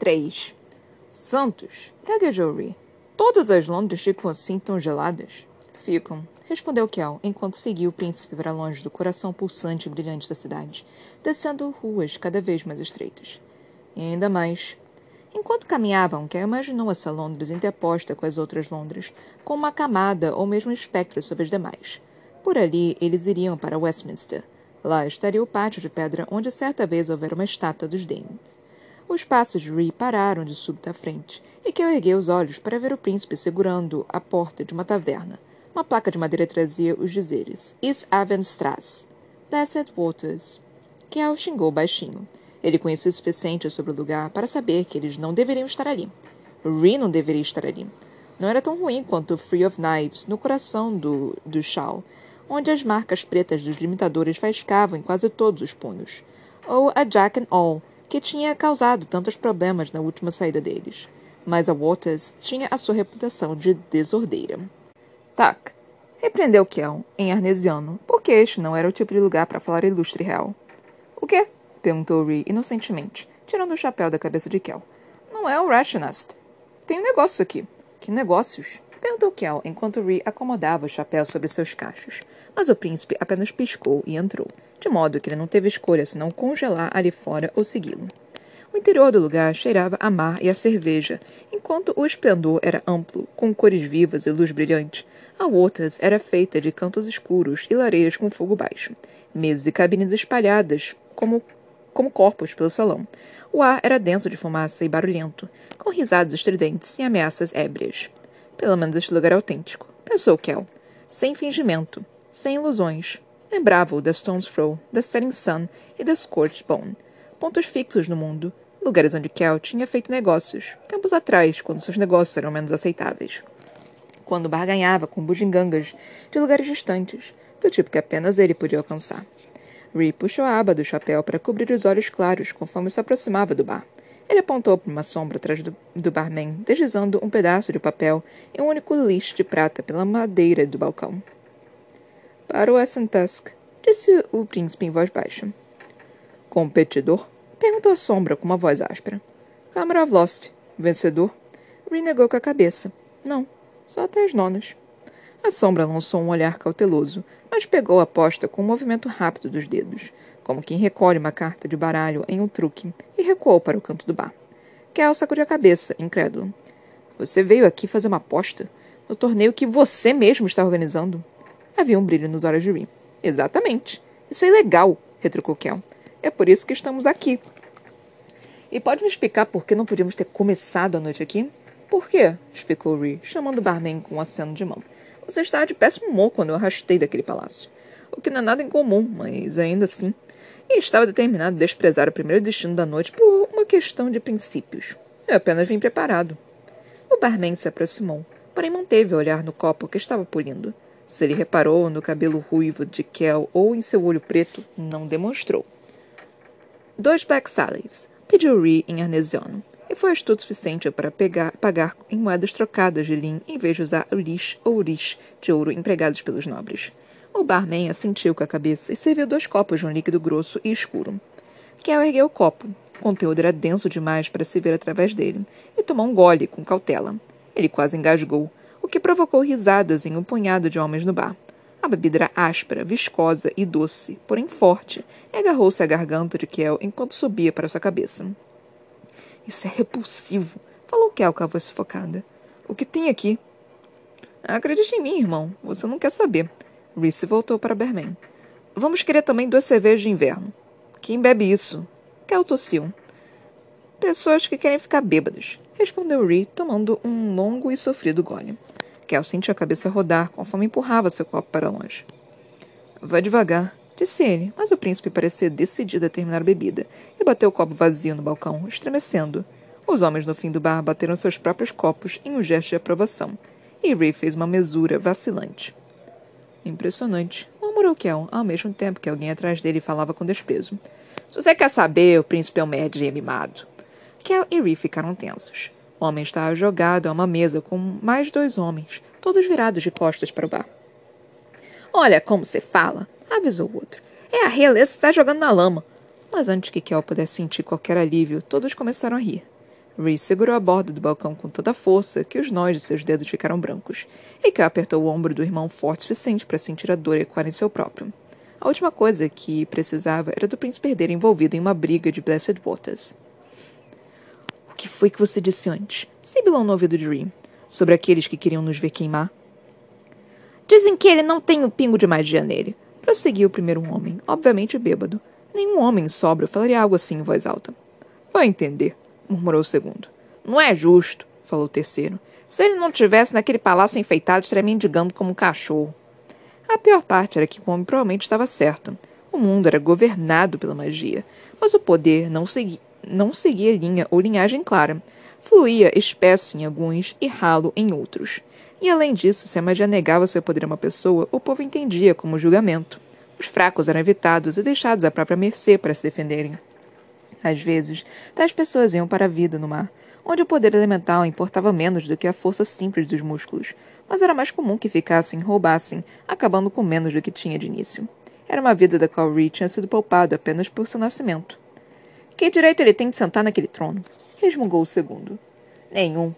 3. Santos, gaguejou Ri. Todas as Londres ficam assim tão geladas? Ficam, respondeu Kel, enquanto seguia o príncipe para longe do coração pulsante e brilhante da cidade, descendo ruas cada vez mais estreitas. E ainda mais. Enquanto caminhavam, Kel imaginou essa Londres interposta com as outras Londres, com uma camada ou mesmo espectro sobre as demais. Por ali, eles iriam para Westminster. Lá estaria o pátio de pedra onde certa vez houvera uma estátua dos Danes. Os passos de Ree pararam de súbito à frente, e que eu erguei os olhos para ver o príncipe segurando a porta de uma taverna. Uma placa de madeira trazia os dizeres East Avenstrasse, Blessed Waters. Kel xingou baixinho. Ele conhecia o suficiente sobre o lugar para saber que eles não deveriam estar ali. Ree não deveria estar ali. Não era tão ruim quanto Free of Knives, no coração do, do Shaw, onde as marcas pretas dos limitadores faiscavam em quase todos os punhos. Ou a Jack and All, que tinha causado tantos problemas na última saída deles. Mas a Waters tinha a sua reputação de desordeira. Tac, repreendeu Kel, em arnesiano, porque este não era o tipo de lugar para falar ilustre real. O quê? perguntou Ree inocentemente, tirando o chapéu da cabeça de Kel. Não é o Rationast. Tem um negócio aqui. Que negócios? Perguntou Kel, enquanto Ree acomodava o chapéu sobre seus cachos. Mas o príncipe apenas piscou e entrou de modo que ele não teve escolha senão congelar ali fora ou segui-lo. O interior do lugar cheirava a mar e a cerveja, enquanto o esplendor era amplo, com cores vivas e luz brilhante. A Waters era feita de cantos escuros e lareiras com fogo baixo, mesas e cabines espalhadas como, como corpos pelo salão. O ar era denso de fumaça e barulhento, com risadas estridentes e ameaças ébrias. Pelo menos este lugar é autêntico, pensou Kel, sem fingimento, sem ilusões, Lembrava-o da Stone's Throw, da Setting Sun e da Scorched Bone. Pontos fixos no mundo, lugares onde Kel tinha feito negócios, tempos atrás, quando seus negócios eram menos aceitáveis. Quando barganhava com bugigangas de lugares distantes, do tipo que apenas ele podia alcançar. Ree puxou a aba do chapéu para cobrir os olhos claros conforme se aproximava do bar. Ele apontou para uma sombra atrás do, do barman, deslizando um pedaço de papel e um único lixo de prata pela madeira do balcão. Para o Essen Tusk, disse o príncipe em voz baixa. Competidor? Perguntou a sombra com uma voz áspera. Câmara of Lost. Vencedor? Renegou com a cabeça. Não, só até as nonas. A sombra lançou um olhar cauteloso, mas pegou a aposta com um movimento rápido dos dedos, como quem recolhe uma carta de baralho em um truque, e recuou para o canto do bar. Kel sacudiu a cabeça, incrédulo. Você veio aqui fazer uma aposta? No torneio que você mesmo está organizando? Havia um brilho nos olhos de Rin. Exatamente. Isso é ilegal, retrucou Kel. É por isso que estamos aqui. E pode me explicar por que não podíamos ter começado a noite aqui? Por quê? explicou Ree, chamando o barman com um aceno de mão. Você estava de péssimo humor quando eu arrastei daquele palácio. O que não é nada incomum, mas ainda assim. E estava determinado a desprezar o primeiro destino da noite por uma questão de princípios. Eu apenas vim preparado. O barman se aproximou, porém manteve o olhar no copo que estava polindo. Se ele reparou no cabelo ruivo de Kel ou em seu olho preto, não demonstrou. Dois Black Sallies, pediu Ree em arnesiano, e foi astuto o suficiente para pegar, pagar em moedas trocadas de lin em vez de usar urish ou urish de ouro empregados pelos nobres. O barman assentiu com a cabeça e serviu dois copos de um líquido grosso e escuro. Kel ergueu o copo. O conteúdo era denso demais para se ver através dele, e tomou um gole com cautela. Ele quase engasgou, o que provocou risadas em um punhado de homens no bar. A bebida era áspera, viscosa e doce, porém forte, e agarrou-se à garganta de Kel enquanto subia para sua cabeça. Isso é repulsivo, falou Kel com a voz sufocada. O que tem aqui? Acredite em mim, irmão. Você não quer saber. Reese voltou para Berman. Vamos querer também duas cervejas de inverno. Quem bebe isso? Kel tossiu. Pessoas que querem ficar bêbadas respondeu Ree, tomando um longo e sofrido gole. Kel sentiu a cabeça rodar conforme empurrava seu copo para longe. Vá devagar, disse ele, mas o príncipe parecia decidido a terminar a bebida e bateu o copo vazio no balcão, estremecendo. Os homens no fim do bar bateram seus próprios copos em um gesto de aprovação, e Ree fez uma mesura vacilante. Impressionante, murmurou Kel, ao mesmo tempo que alguém atrás dele falava com desprezo. Se você quer saber, o príncipe é um merdinha mimado. Kel e Ree ficaram tensos. O homem estava jogado a uma mesa com mais dois homens, todos virados de costas para o bar. Olha como você fala, avisou o outro. É a realeza que está jogando na lama. Mas antes que Kel pudesse sentir qualquer alívio, todos começaram a rir. Reese segurou a borda do balcão com toda a força que os nós de seus dedos ficaram brancos, e que apertou o ombro do irmão forte o suficiente para sentir a dor ecoar em seu próprio. A última coisa que precisava era do príncipe perder envolvido em uma briga de Blessed Waters. O que foi que você disse antes? Sibilou no ouvido de Ree. Sobre aqueles que queriam nos ver queimar? Dizem que ele não tem um pingo de magia nele. Prosseguiu o primeiro homem, obviamente bêbado. Nenhum homem sóbrio falaria algo assim em voz alta. Vai entender, murmurou o segundo. Não é justo, falou o terceiro. Se ele não tivesse naquele palácio enfeitado, estaria mendigando como um cachorro. A pior parte era que o homem provavelmente estava certo. O mundo era governado pela magia, mas o poder não, segui não seguia linha ou linhagem clara. Fluía espesso em alguns e ralo em outros. E além disso, se a magia negava seu poder a uma pessoa, o povo entendia como julgamento. Os fracos eram evitados e deixados à própria mercê para se defenderem. Às vezes, tais pessoas iam para a vida no mar, onde o poder elemental importava menos do que a força simples dos músculos, mas era mais comum que ficassem roubassem, acabando com menos do que tinha de início. Era uma vida da qual Ree tinha sido poupado apenas por seu nascimento. Que direito ele tem de sentar naquele trono? resmungou o segundo. Nenhum.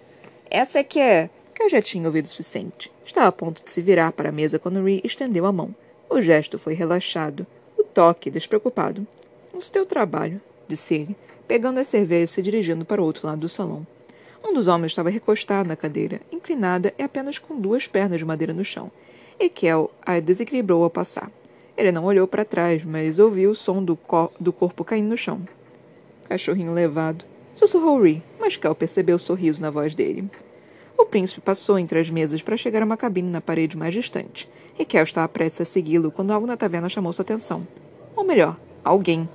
Essa é que é. Que eu já tinha ouvido o suficiente. Estava a ponto de se virar para a mesa quando Ree estendeu a mão. O gesto foi relaxado, o toque despreocupado. O seu trabalho, disse ele, pegando a cerveja e se dirigindo para o outro lado do salão. Um dos homens estava recostado na cadeira, inclinada e apenas com duas pernas de madeira no chão. E Kel a desequilibrou ao passar. Ele não olhou para trás, mas ouviu o som do, co do corpo caindo no chão. Cachorrinho levado. Sussurrou Ree, mas Kel percebeu o sorriso na voz dele. O príncipe passou entre as mesas para chegar a uma cabine na parede mais distante. E Kel estava prestes a segui-lo quando algo na taverna chamou sua atenção. Ou melhor, alguém.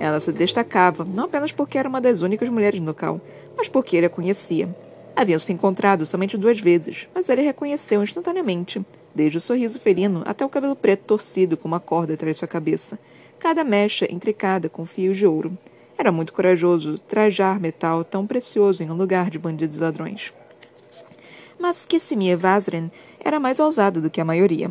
Ela se destacava, não apenas porque era uma das únicas mulheres no local, mas porque ele a conhecia. Haviam se encontrado somente duas vezes, mas ele reconheceu instantaneamente, desde o sorriso felino até o cabelo preto torcido com uma corda atrás de sua cabeça, cada mecha intricada com fios de ouro. Era muito corajoso trajar metal tão precioso em um lugar de bandidos e ladrões. Mas Kissimir Vazren era mais ousada do que a maioria.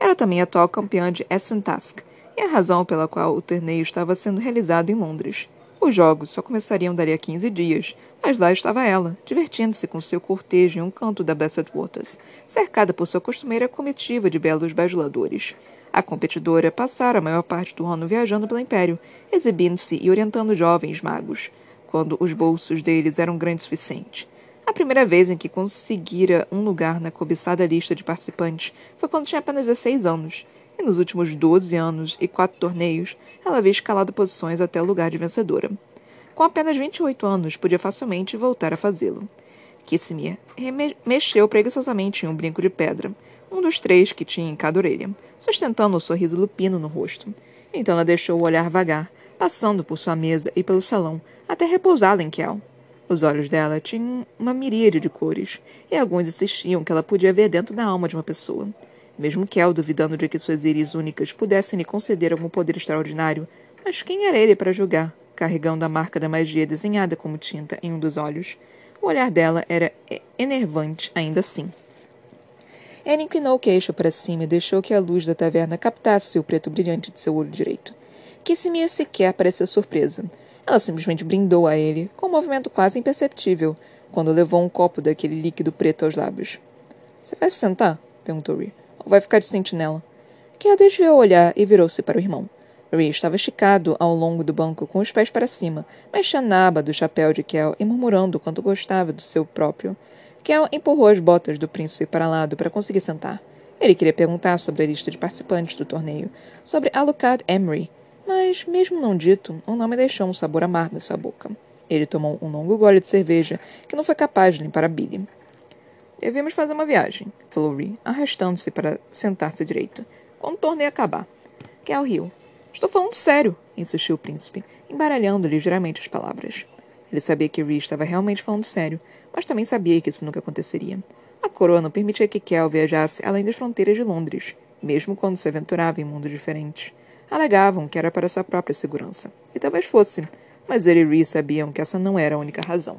Era também a atual campeã de Essen Task, e a razão pela qual o torneio estava sendo realizado em Londres. Os jogos só começariam dali a 15 dias, mas lá estava ela, divertindo-se com seu cortejo em um canto da Bassett Waters, cercada por sua costumeira comitiva de belos bajuladores. A competidora passara a maior parte do ano viajando pelo Império, exibindo-se e orientando jovens magos, quando os bolsos deles eram grandes o suficiente. A primeira vez em que conseguira um lugar na cobiçada lista de participantes foi quando tinha apenas 16 anos, e nos últimos 12 anos e quatro torneios, ela havia escalado posições até o lugar de vencedora. Com apenas 28 anos, podia facilmente voltar a fazê-lo. Kissimir mexeu preguiçosamente em um brinco de pedra, um dos três que tinha em cada orelha, sustentando o um sorriso lupino no rosto. Então ela deixou o olhar vagar, passando por sua mesa e pelo salão, até repousá-la em Kel. Os olhos dela tinham uma miríade de cores, e alguns insistiam que ela podia ver dentro da alma de uma pessoa. Mesmo Kel duvidando de que suas íris únicas pudessem lhe conceder algum poder extraordinário, mas quem era ele para julgar, carregando a marca da magia desenhada como tinta em um dos olhos? O olhar dela era enervante ainda assim. Ela inclinou o queixo para cima e deixou que a luz da taverna captasse o preto brilhante de seu olho direito. Kissimia sequer pareceu surpresa. Ela simplesmente brindou a ele, com um movimento quase imperceptível, quando levou um copo daquele líquido preto aos lábios. Você vai se sentar? perguntou ou vai ficar de sentinela? Kel desviou o olhar e virou-se para o irmão. Ree estava esticado ao longo do banco com os pés para cima, mexendo na aba do chapéu de Kel e murmurando quanto gostava do seu próprio. Kel empurrou as botas do príncipe para lado para conseguir sentar. Ele queria perguntar sobre a lista de participantes do torneio, sobre Alucard Emery, mas, mesmo não dito, o nome deixou um sabor amargo em sua boca. Ele tomou um longo gole de cerveja que não foi capaz de limpar a bile. Devemos fazer uma viagem, falou Ree, arrastando-se para sentar-se direito. Quando o torneio acabar. Kel riu. Estou falando sério, insistiu o príncipe, embaralhando ligeiramente as palavras. Ele sabia que Ree estava realmente falando sério, mas também sabia que isso nunca aconteceria. A coroa não permitia que Kel viajasse além das fronteiras de Londres, mesmo quando se aventurava em mundos diferentes. Alegavam que era para sua própria segurança. E talvez fosse, mas ele e Ree sabiam que essa não era a única razão.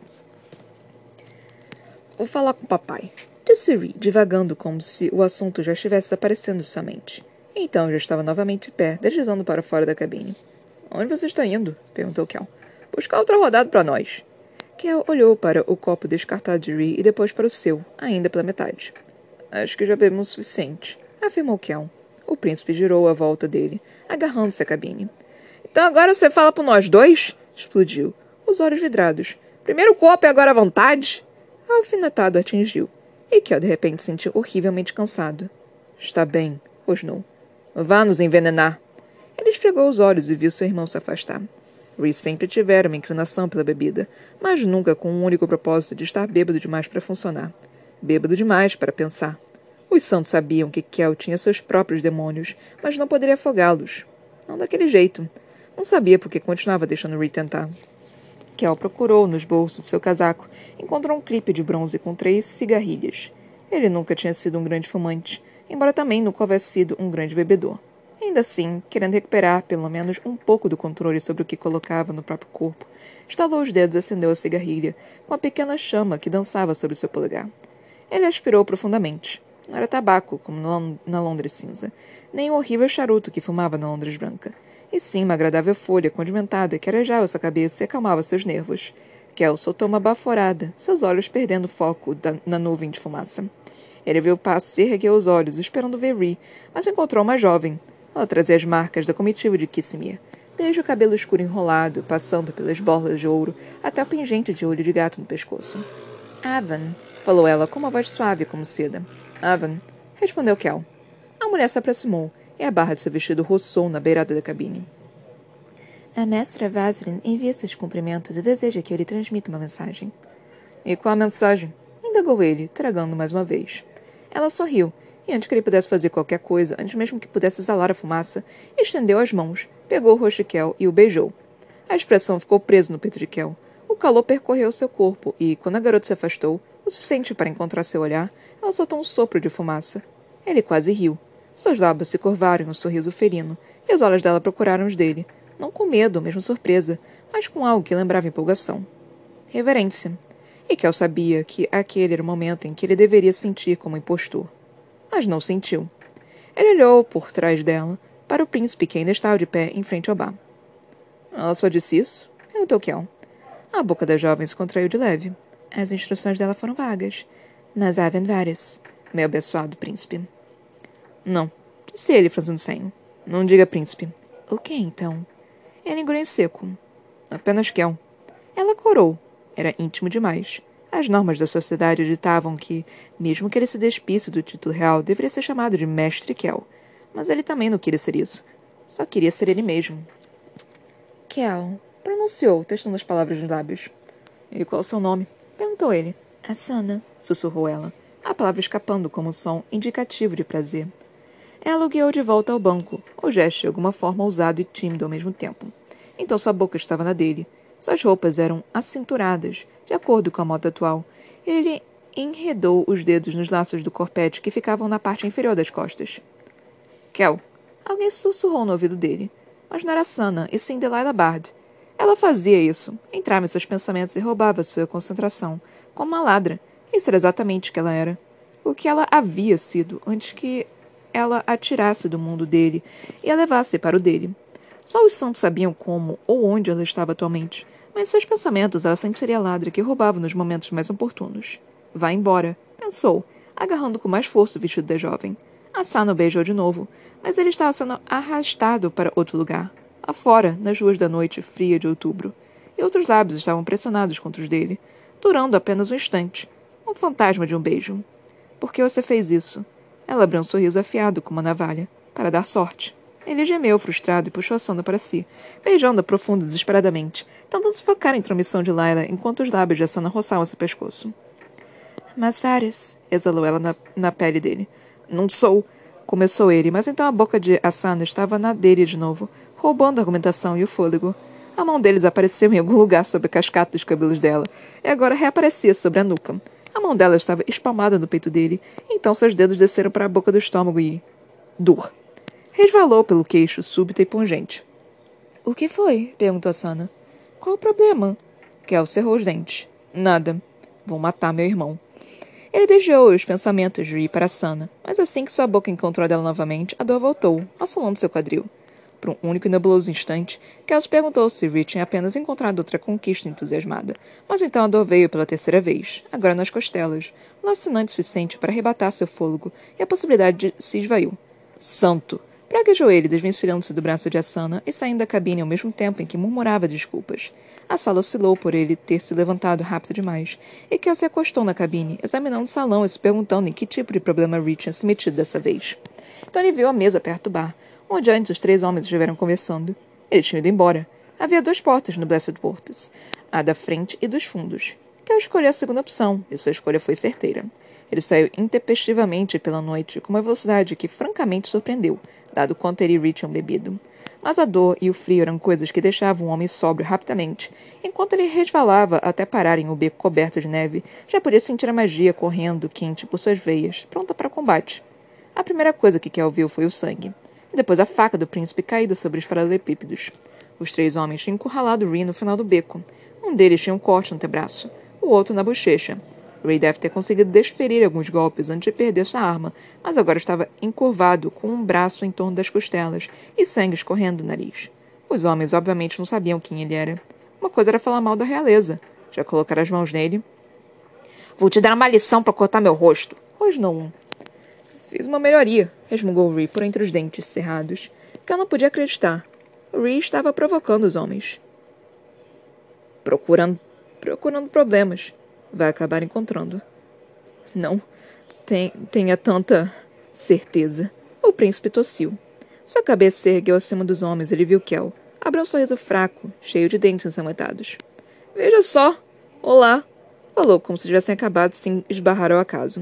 Vou falar com o papai, disse Ree, divagando como se o assunto já estivesse aparecendo de sua mente. Então já estava novamente de pé, deslizando para fora da cabine. Onde você está indo? perguntou Kel. Buscar outra rodada para nós. Kel olhou para o copo descartado de Ree e depois para o seu, ainda pela metade. Acho que já bebemos o suficiente, afirmou Kel. O príncipe girou à volta dele, agarrando-se à cabine. Então agora você fala por nós dois? explodiu, os olhos vidrados. Primeiro copo e agora a vontade? A alfinetado atingiu, e Kel de repente se sentiu horrivelmente cansado. Está bem, rosnou. Vá nos envenenar. Ele esfregou os olhos e viu seu irmão se afastar. Reese sempre tivera uma inclinação pela bebida, mas nunca com um único propósito de estar bêbado demais para funcionar. Bêbado demais para pensar. Os santos sabiam que Kel tinha seus próprios demônios, mas não poderia afogá-los. Não daquele jeito. Não sabia por que continuava deixando Reed tentar. Kel procurou nos bolsos do seu casaco, encontrou um clipe de bronze com três cigarrilhas. Ele nunca tinha sido um grande fumante, embora também nunca houvesse sido um grande bebedor. Ainda assim, querendo recuperar pelo menos um pouco do controle sobre o que colocava no próprio corpo, estalou os dedos e acendeu a cigarrilha, com a pequena chama que dançava sobre seu polegar. Ele aspirou profundamente. Não era tabaco, como na Londres cinza, nem o horrível charuto que fumava na Londres branca, e sim uma agradável folha condimentada que arejava sua cabeça e acalmava seus nervos. Kel soltou uma baforada, seus olhos perdendo foco da, na nuvem de fumaça. Ele viu o passo e ergueu os olhos, esperando ver Ree, mas encontrou uma jovem. Ela trazia as marcas da comitiva de Kissimir, desde o cabelo escuro enrolado, passando pelas borlas de ouro, até o pingente de olho de gato no pescoço. Avan, falou ela com uma voz suave como seda. Avan, respondeu Kel. A mulher se aproximou e a barra de seu vestido roçou na beirada da cabine. A mestra Vaseline envia seus cumprimentos e deseja que eu lhe transmita uma mensagem. E qual a mensagem? indagou ele, tragando mais uma vez. Ela sorriu, e antes que ele pudesse fazer qualquer coisa, antes mesmo que pudesse exalar a fumaça, estendeu as mãos, pegou o rosto de Kel e o beijou. A expressão ficou presa no peito de Kel. O calor percorreu seu corpo e, quando a garota se afastou, o suficiente para encontrar seu olhar, ela soltou um sopro de fumaça. Ele quase riu. Seus lábios se curvaram em um sorriso ferino, e os olhos dela procuraram os dele, não com medo ou mesmo surpresa, mas com algo que lembrava empolgação. Reverência. E Kel sabia que aquele era o momento em que ele deveria sentir como impostor. Mas não sentiu. Ele olhou por trás dela para o príncipe que ainda estava de pé em frente ao bar. Ela só disse isso? Perguntou Kel. A boca da jovem se contraiu de leve. As instruções dela foram vagas. Mas havem várias, meu abençoado príncipe. Não, disse ele, franzindo o senho. Não diga príncipe. O que então? Ele engoliu seco. Apenas Kel. Ela corou. Era íntimo demais. As normas da sociedade ditavam que, mesmo que ele se despisse do título real, deveria ser chamado de Mestre Kel. Mas ele também não queria ser isso. Só queria ser ele mesmo. Kel, pronunciou, testando as palavras nos lábios. E qual é o seu nome? Perguntou ele. Asana, sussurrou ela, a palavra escapando como um som indicativo de prazer. Ela o guiou de volta ao banco, o gesto de alguma forma ousado e tímido ao mesmo tempo. Então sua boca estava na dele. Suas roupas eram acinturadas, de acordo com a moda atual. Ele enredou os dedos nos laços do corpete que ficavam na parte inferior das costas. Kel. Alguém sussurrou no ouvido dele. Mas não era Sana, e sim Delilah Bard. Ela fazia isso, entrava em seus pensamentos e roubava sua concentração, como uma ladra. Isso era exatamente o que ela era. O que ela havia sido antes que ela a tirasse do mundo dele e a levasse para o dele. Só os santos sabiam como ou onde ela estava atualmente, mas seus pensamentos ela sempre seria ladra que roubava nos momentos mais oportunos. Vá embora, pensou, agarrando com mais força o vestido da jovem. Asano beijou de novo, mas ele estava sendo arrastado para outro lugar, afora, nas ruas da noite fria de outubro, e outros lábios estavam pressionados contra os dele, durando apenas um instante. Um fantasma de um beijo. Por que você fez isso? Ela abriu um sorriso afiado como uma navalha, para dar sorte. Ele gemeu, frustrado, e puxou a sonda para si, beijando-a profundo desesperadamente, tentando se focar na intromissão de Laila enquanto os lábios de Asana roçavam seu pescoço. Mas Fares, exalou ela na, na pele dele. Não sou. Começou ele, mas então a boca de Asana estava na dele de novo, roubando a argumentação e o fôlego. A mão deles apareceu em algum lugar sob a cascata dos cabelos dela, e agora reaparecia sobre a nuca. A mão dela estava espalmada no peito dele, então seus dedos desceram para a boca do estômago e. dor. Resvalou pelo queixo, súbita e pungente. O que foi? perguntou Sana. Qual o problema? Kel cerrou os dentes. Nada. Vou matar meu irmão. Ele desviou os pensamentos de ir para Sana, mas assim que sua boca encontrou a dela novamente, a dor voltou, assolando seu quadril. Por um único e nebuloso instante, Kels perguntou se Rich tinha apenas encontrado outra conquista entusiasmada. Mas então a dor veio pela terceira vez, agora nas costelas, lacinante suficiente para arrebatar seu fôlego, e a possibilidade se esvaiu. Santo! Praguejou ele, desvencilhando-se do braço de Asana e saindo da cabine ao mesmo tempo em que murmurava desculpas. A sala oscilou por ele ter se levantado rápido demais, e Kel se acostou na cabine, examinando o salão e se perguntando em que tipo de problema Rich tinha se metido dessa vez. Então ele viu a mesa perto do bar, onde antes os três homens estiveram conversando. Eles tinham ido embora. Havia duas portas no Blessed Portas, a da frente e dos fundos. Kel escolheu a segunda opção, e sua escolha foi certeira. Ele saiu intempestivamente pela noite com uma velocidade que francamente surpreendeu, dado quanto ele e Rich tinham bebido. Mas a dor e o frio eram coisas que deixavam o homem sóbrio rapidamente. Enquanto ele resvalava até parar em um beco coberto de neve, já podia sentir a magia correndo quente por suas veias, pronta para combate. A primeira coisa que Kel viu foi o sangue depois a faca do príncipe caída sobre os paralelepípedos. Os três homens tinham encurralado Ree no final do beco. Um deles tinha um corte no antebraço, o outro na bochecha. Ray deve ter conseguido desferir alguns golpes antes de perder sua arma, mas agora estava encurvado, com um braço em torno das costelas e sangue escorrendo do nariz. Os homens obviamente não sabiam quem ele era. Uma coisa era falar mal da realeza. Já colocar as mãos nele. Vou te dar uma lição para cortar meu rosto. Rosnou um. Fiz uma melhoria, resmungou Ree por entre os dentes cerrados, que eu não podia acreditar. Ree estava provocando os homens. Procurando, procurando problemas. Vai acabar encontrando. Não tenha tanta certeza. O príncipe tossiu. Sua cabeça se ergueu acima dos homens ele viu Kel. Abriu um sorriso fraco, cheio de dentes ensanguentados. Veja só! Olá! Falou como se tivessem acabado de se esbarrar ao acaso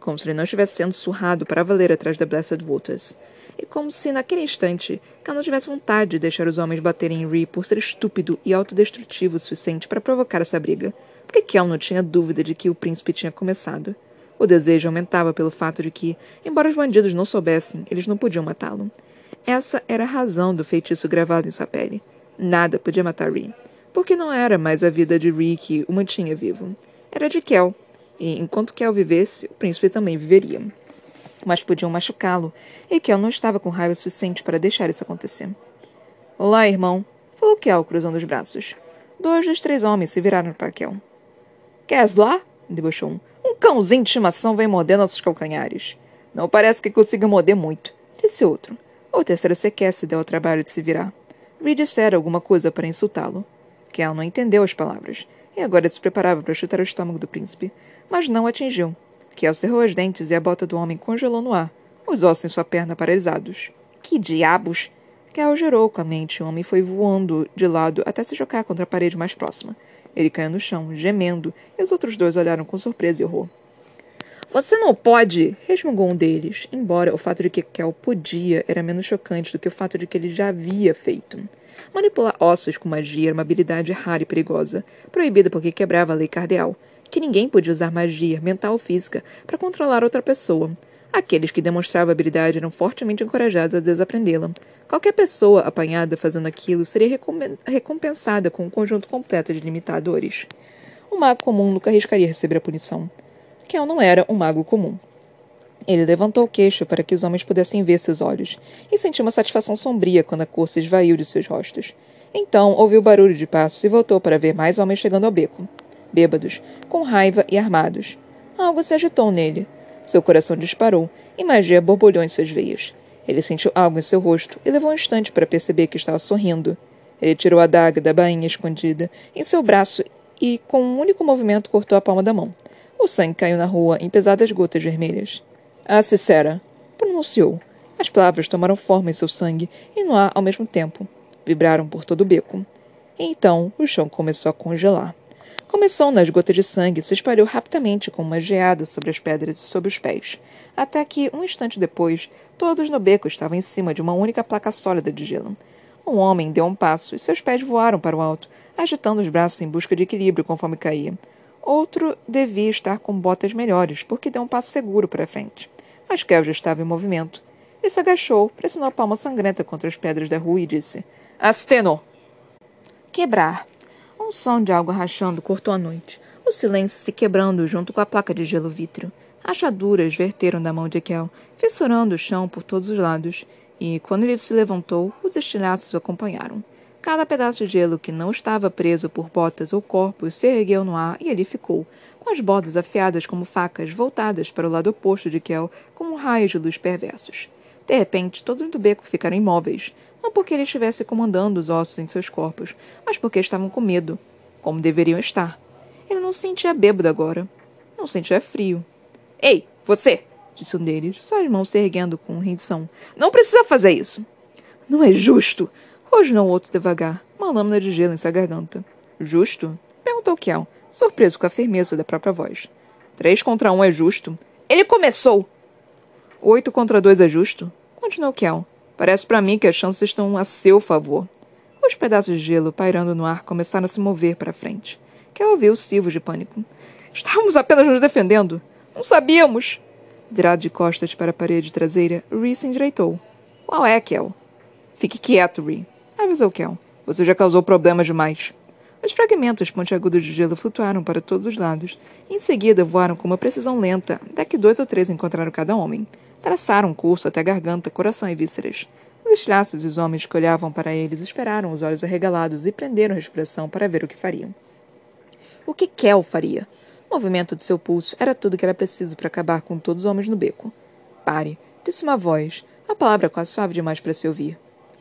como se ele não estivesse sendo surrado para valer atrás da Blessed Waters. E como se, naquele instante, Cal não tivesse vontade de deixar os homens baterem em Ree por ser estúpido e autodestrutivo o suficiente para provocar essa briga, porque Kel não tinha dúvida de que o príncipe tinha começado. O desejo aumentava pelo fato de que, embora os bandidos não soubessem, eles não podiam matá-lo. Essa era a razão do feitiço gravado em sua pele. Nada podia matar Ree, porque não era mais a vida de Ree que o mantinha vivo. Era de Kel, e enquanto Kel vivesse, o príncipe também viveria. Mas podiam machucá-lo, e Kel não estava com raiva suficiente para deixar isso acontecer. Olá, irmão, falou Kel, cruzando os braços. Dois dos três homens se viraram para Kel. Queres lá? debochou um. Um cãozinho de estimação vem morder nossos calcanhares. Não parece que consiga morder muito, disse outro. O terceiro sequer se deu ao trabalho de se virar. Reed dissera alguma coisa para insultá-lo. Kel não entendeu as palavras, e agora se preparava para chutar o estômago do príncipe, mas não atingiu. Kiel cerrou as dentes e a bota do homem congelou no ar, os ossos em sua perna paralisados. Que diabos! Kiel girou com a mente e o homem foi voando de lado até se chocar contra a parede mais próxima. Ele caiu no chão, gemendo, e os outros dois olharam com surpresa e horror. Você não pode! resmungou um deles, embora o fato de que Kel podia era menos chocante do que o fato de que ele já havia feito. Manipular ossos com magia era uma habilidade rara e perigosa, proibida porque quebrava a lei cardeal, que ninguém podia usar magia, mental ou física, para controlar outra pessoa. Aqueles que demonstravam habilidade eram fortemente encorajados a desaprendê-la. Qualquer pessoa apanhada fazendo aquilo seria recompensada com um conjunto completo de limitadores. Um mago comum nunca arriscaria receber a punição. Kel não era um mago comum. Ele levantou o queixo para que os homens pudessem ver seus olhos, e sentiu uma satisfação sombria quando a cor se esvaiu de seus rostos. Então ouviu barulho de passos e voltou para ver mais homens chegando ao beco bêbados, com raiva e armados. Algo se agitou nele. Seu coração disparou e magia borbulhou em suas veias. Ele sentiu algo em seu rosto e levou um instante para perceber que estava sorrindo. Ele tirou a daga da bainha escondida em seu braço e, com um único movimento, cortou a palma da mão. O sangue caiu na rua em pesadas gotas vermelhas. Ah, Cicera! pronunciou. As palavras tomaram forma em seu sangue e no ar ao mesmo tempo. Vibraram por todo o beco. Então o chão começou a congelar. Começou nas gotas de sangue e se espalhou rapidamente como uma geada sobre as pedras e sobre os pés, até que, um instante depois, todos no beco estavam em cima de uma única placa sólida de gelo. Um homem deu um passo e seus pés voaram para o alto, agitando os braços em busca de equilíbrio conforme caía. Outro devia estar com botas melhores, porque deu um passo seguro para frente. Mas Kel já estava em movimento. Ele se agachou, pressionou a palma sangrenta contra as pedras da rua e disse: Asteno! Quebrar. Um som de algo rachando cortou a noite, o silêncio se quebrando junto com a placa de gelo vítreo. Achaduras verteram da mão de Kel, fissurando o chão por todos os lados, e, quando ele se levantou, os estilhaços o acompanharam. Cada pedaço de gelo que não estava preso por botas ou corpos se ergueu no ar e ali ficou, com as bordas afiadas como facas voltadas para o lado oposto de Kel, como raios de luz perversos. De repente, todos do beco ficaram imóveis, não porque ele estivesse comandando os ossos em seus corpos, mas porque estavam com medo, como deveriam estar. Ele não se sentia bêbado agora. Não sentia frio. Ei, você! disse um deles, suas mãos se erguendo com rendição. Não precisa fazer isso! Não é justo! Rosnou o outro devagar, uma lâmina de gelo em sua garganta. Justo? perguntou Kel, surpreso com a firmeza da própria voz. Três contra um é justo. Ele começou! Oito contra dois é justo? Continuou Kel. Parece para mim que as chances estão a seu favor. Os pedaços de gelo pairando no ar começaram a se mover para frente. Kel ouviu silvos de pânico. Estávamos apenas nos defendendo. Não sabíamos. Virado de costas para a parede traseira, Ree se endireitou. Qual é, Kel? Fique quieto, Ree avisou Kel. Você já causou problemas demais. Os fragmentos pontiagudos de gelo flutuaram para todos os lados. Em seguida voaram com uma precisão lenta, até que dois ou três encontraram cada homem. Traçaram um curso até garganta, coração e vísceras. Os estilhaços e os homens que olhavam para eles esperaram os olhos arregalados e prenderam a respiração para ver o que fariam. O que Kel faria? O movimento de seu pulso era tudo que era preciso para acabar com todos os homens no beco. Pare, disse uma voz, a palavra quase suave demais para se ouvir.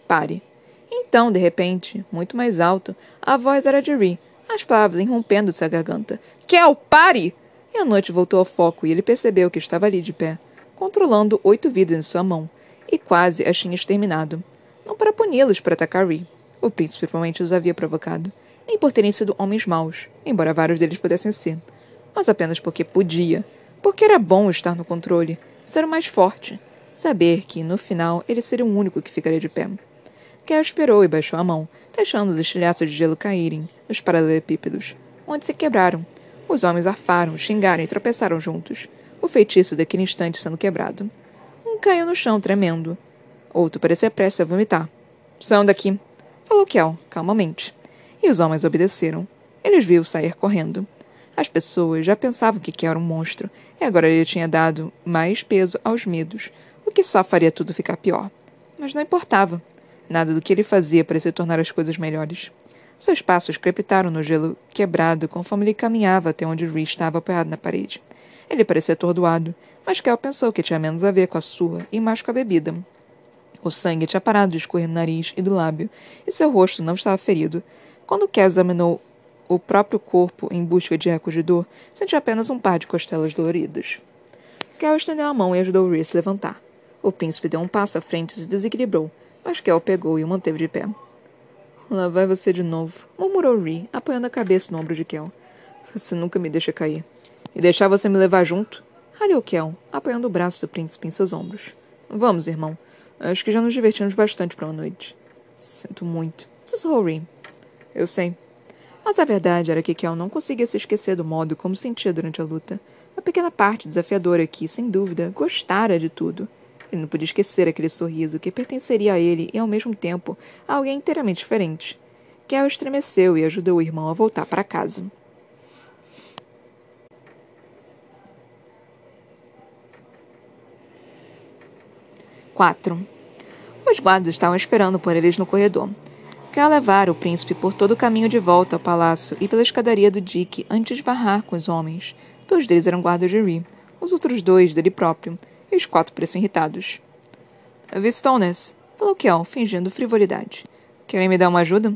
Pare. Então, de repente, muito mais alto, a voz era de Ree, as palavras irrompendo de sua garganta. Kel, pare! E a noite voltou ao foco e ele percebeu que estava ali de pé, controlando oito vidas em sua mão, e quase as tinha exterminado. Não para puni-los por atacar Ree. O príncipe provavelmente os havia provocado, nem por terem sido homens maus, embora vários deles pudessem ser, mas apenas porque podia, porque era bom estar no controle, ser o mais forte, saber que, no final, ele seria o único que ficaria de pé. Kel esperou e baixou a mão, deixando os estilhaços de gelo caírem nos paralelepípedos, onde se quebraram. Os homens arfaram, xingaram e tropeçaram juntos, o feitiço daquele instante sendo quebrado. Um caiu no chão, tremendo. Outro parecia prestes a vomitar. São daqui, falou Kel, calmamente. E os homens obedeceram. Eles viu sair correndo. As pessoas já pensavam que Kel era um monstro, e agora ele tinha dado mais peso aos medos, o que só faria tudo ficar pior. Mas não importava. Nada do que ele fazia parecia tornar as coisas melhores. Seus passos crepitaram no gelo quebrado conforme ele caminhava até onde Ree estava apoiado na parede. Ele parecia atordoado, mas Kel pensou que tinha menos a ver com a sua e mais com a bebida. O sangue tinha parado de escorrer no nariz e do lábio, e seu rosto não estava ferido. Quando Kel examinou o próprio corpo em busca de ecos de dor, sentiu apenas um par de costelas doloridas. Kel estendeu a mão e ajudou Ree a levantar. O príncipe deu um passo à frente e se desequilibrou, mas Kel pegou e o manteve de pé. Lá vai você de novo, murmurou Ree, apoiando a cabeça no ombro de Kel. Você nunca me deixa cair. E deixar você me levar junto? Ralhou Kel, apoiando o braço do príncipe em seus ombros. Vamos, irmão. Acho que já nos divertimos bastante para uma noite. Sinto muito. Sussurrou Ree. Eu sei. Mas a verdade era que Kel não conseguia se esquecer do modo como sentia durante a luta. A pequena parte desafiadora que, sem dúvida, gostara de tudo. Ele não podia esquecer aquele sorriso que pertenceria a ele e, ao mesmo tempo, a alguém inteiramente diferente. Kel estremeceu e ajudou o irmão a voltar para casa. Quatro. Os guardas estavam esperando por eles no corredor. Kel levara o príncipe por todo o caminho de volta ao palácio e pela escadaria do Dick antes de barrar com os homens. Dois deles eram guardas de Ree, os outros dois dele próprio, e os quatro pareciam irritados. Vistones, falou Kel, fingindo frivolidade. Querem me dar uma ajuda?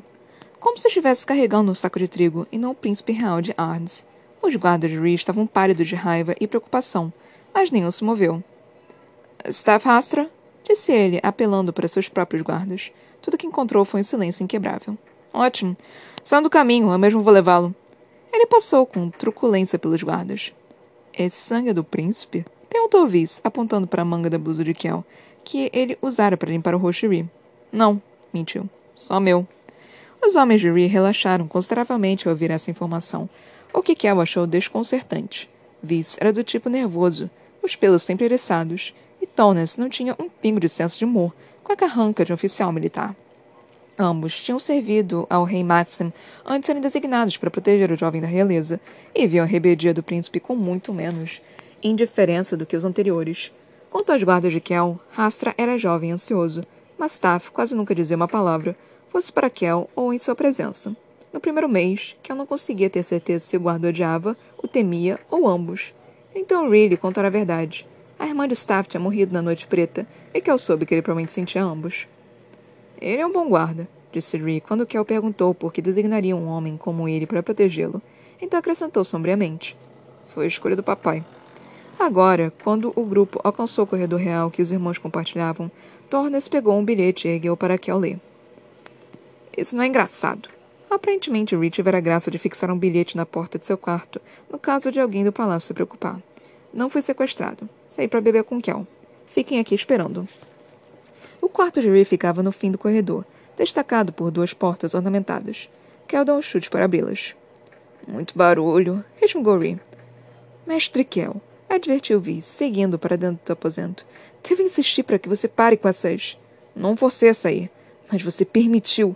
Como se estivesse carregando um saco de trigo e não o príncipe real de Ards. Os guardas de Ree estavam pálidos de raiva e preocupação, mas nenhum se moveu. Staff Rastra? Disse ele, apelando para seus próprios guardas. Tudo que encontrou foi um silêncio inquebrável. Ótimo. Saiam do caminho, eu mesmo vou levá-lo. Ele passou com truculência pelos guardas. Esse sangue é do príncipe? Perguntou Viz, apontando para a manga da blusa de Kel, que ele usara para limpar o rosto de Ree. Não, mentiu. Só meu. Os homens de Ree relaxaram consideravelmente ao ouvir essa informação, o que Kel achou desconcertante. Viz era do tipo nervoso, os pelos sempre eriçados, e Tones não tinha um pingo de senso de humor, com a carranca de um oficial militar. Ambos tinham servido ao rei Maxim antes de serem designados para proteger o jovem da realeza, e viam a rebeldia do príncipe com muito menos indiferença do que os anteriores. Quanto aos guardas de Kel, Rastra era jovem e ansioso, mas Taff quase nunca dizia uma palavra, fosse para Kel ou em sua presença. No primeiro mês, Kel não conseguia ter certeza se o guarda odiava, o temia ou ambos. Então Riley contou a verdade. A irmã de Staff tinha morrido na Noite Preta, e Kel soube que ele provavelmente sentia ambos. Ele é um bom guarda, disse Ree quando Kel perguntou por que designaria um homem como ele para protegê-lo. Então acrescentou sombriamente. Foi a escolha do papai. Agora, quando o grupo alcançou o corredor real que os irmãos compartilhavam, Tornes pegou um bilhete e ergueu para Kel ler. Isso não é engraçado. Aparentemente, Ree tivera a graça de fixar um bilhete na porta de seu quarto, no caso de alguém do palácio se preocupar. Não fui sequestrado. Saí para beber com Kel. Fiquem aqui esperando. O quarto de Ree ficava no fim do corredor, destacado por duas portas ornamentadas. Kel deu um chute para abri-las. Muito barulho, resmungou Ree. Mestre Kel, advertiu Viz, seguindo para dentro do aposento. Devo insistir para que você pare com essas. Não você a sair, mas você permitiu.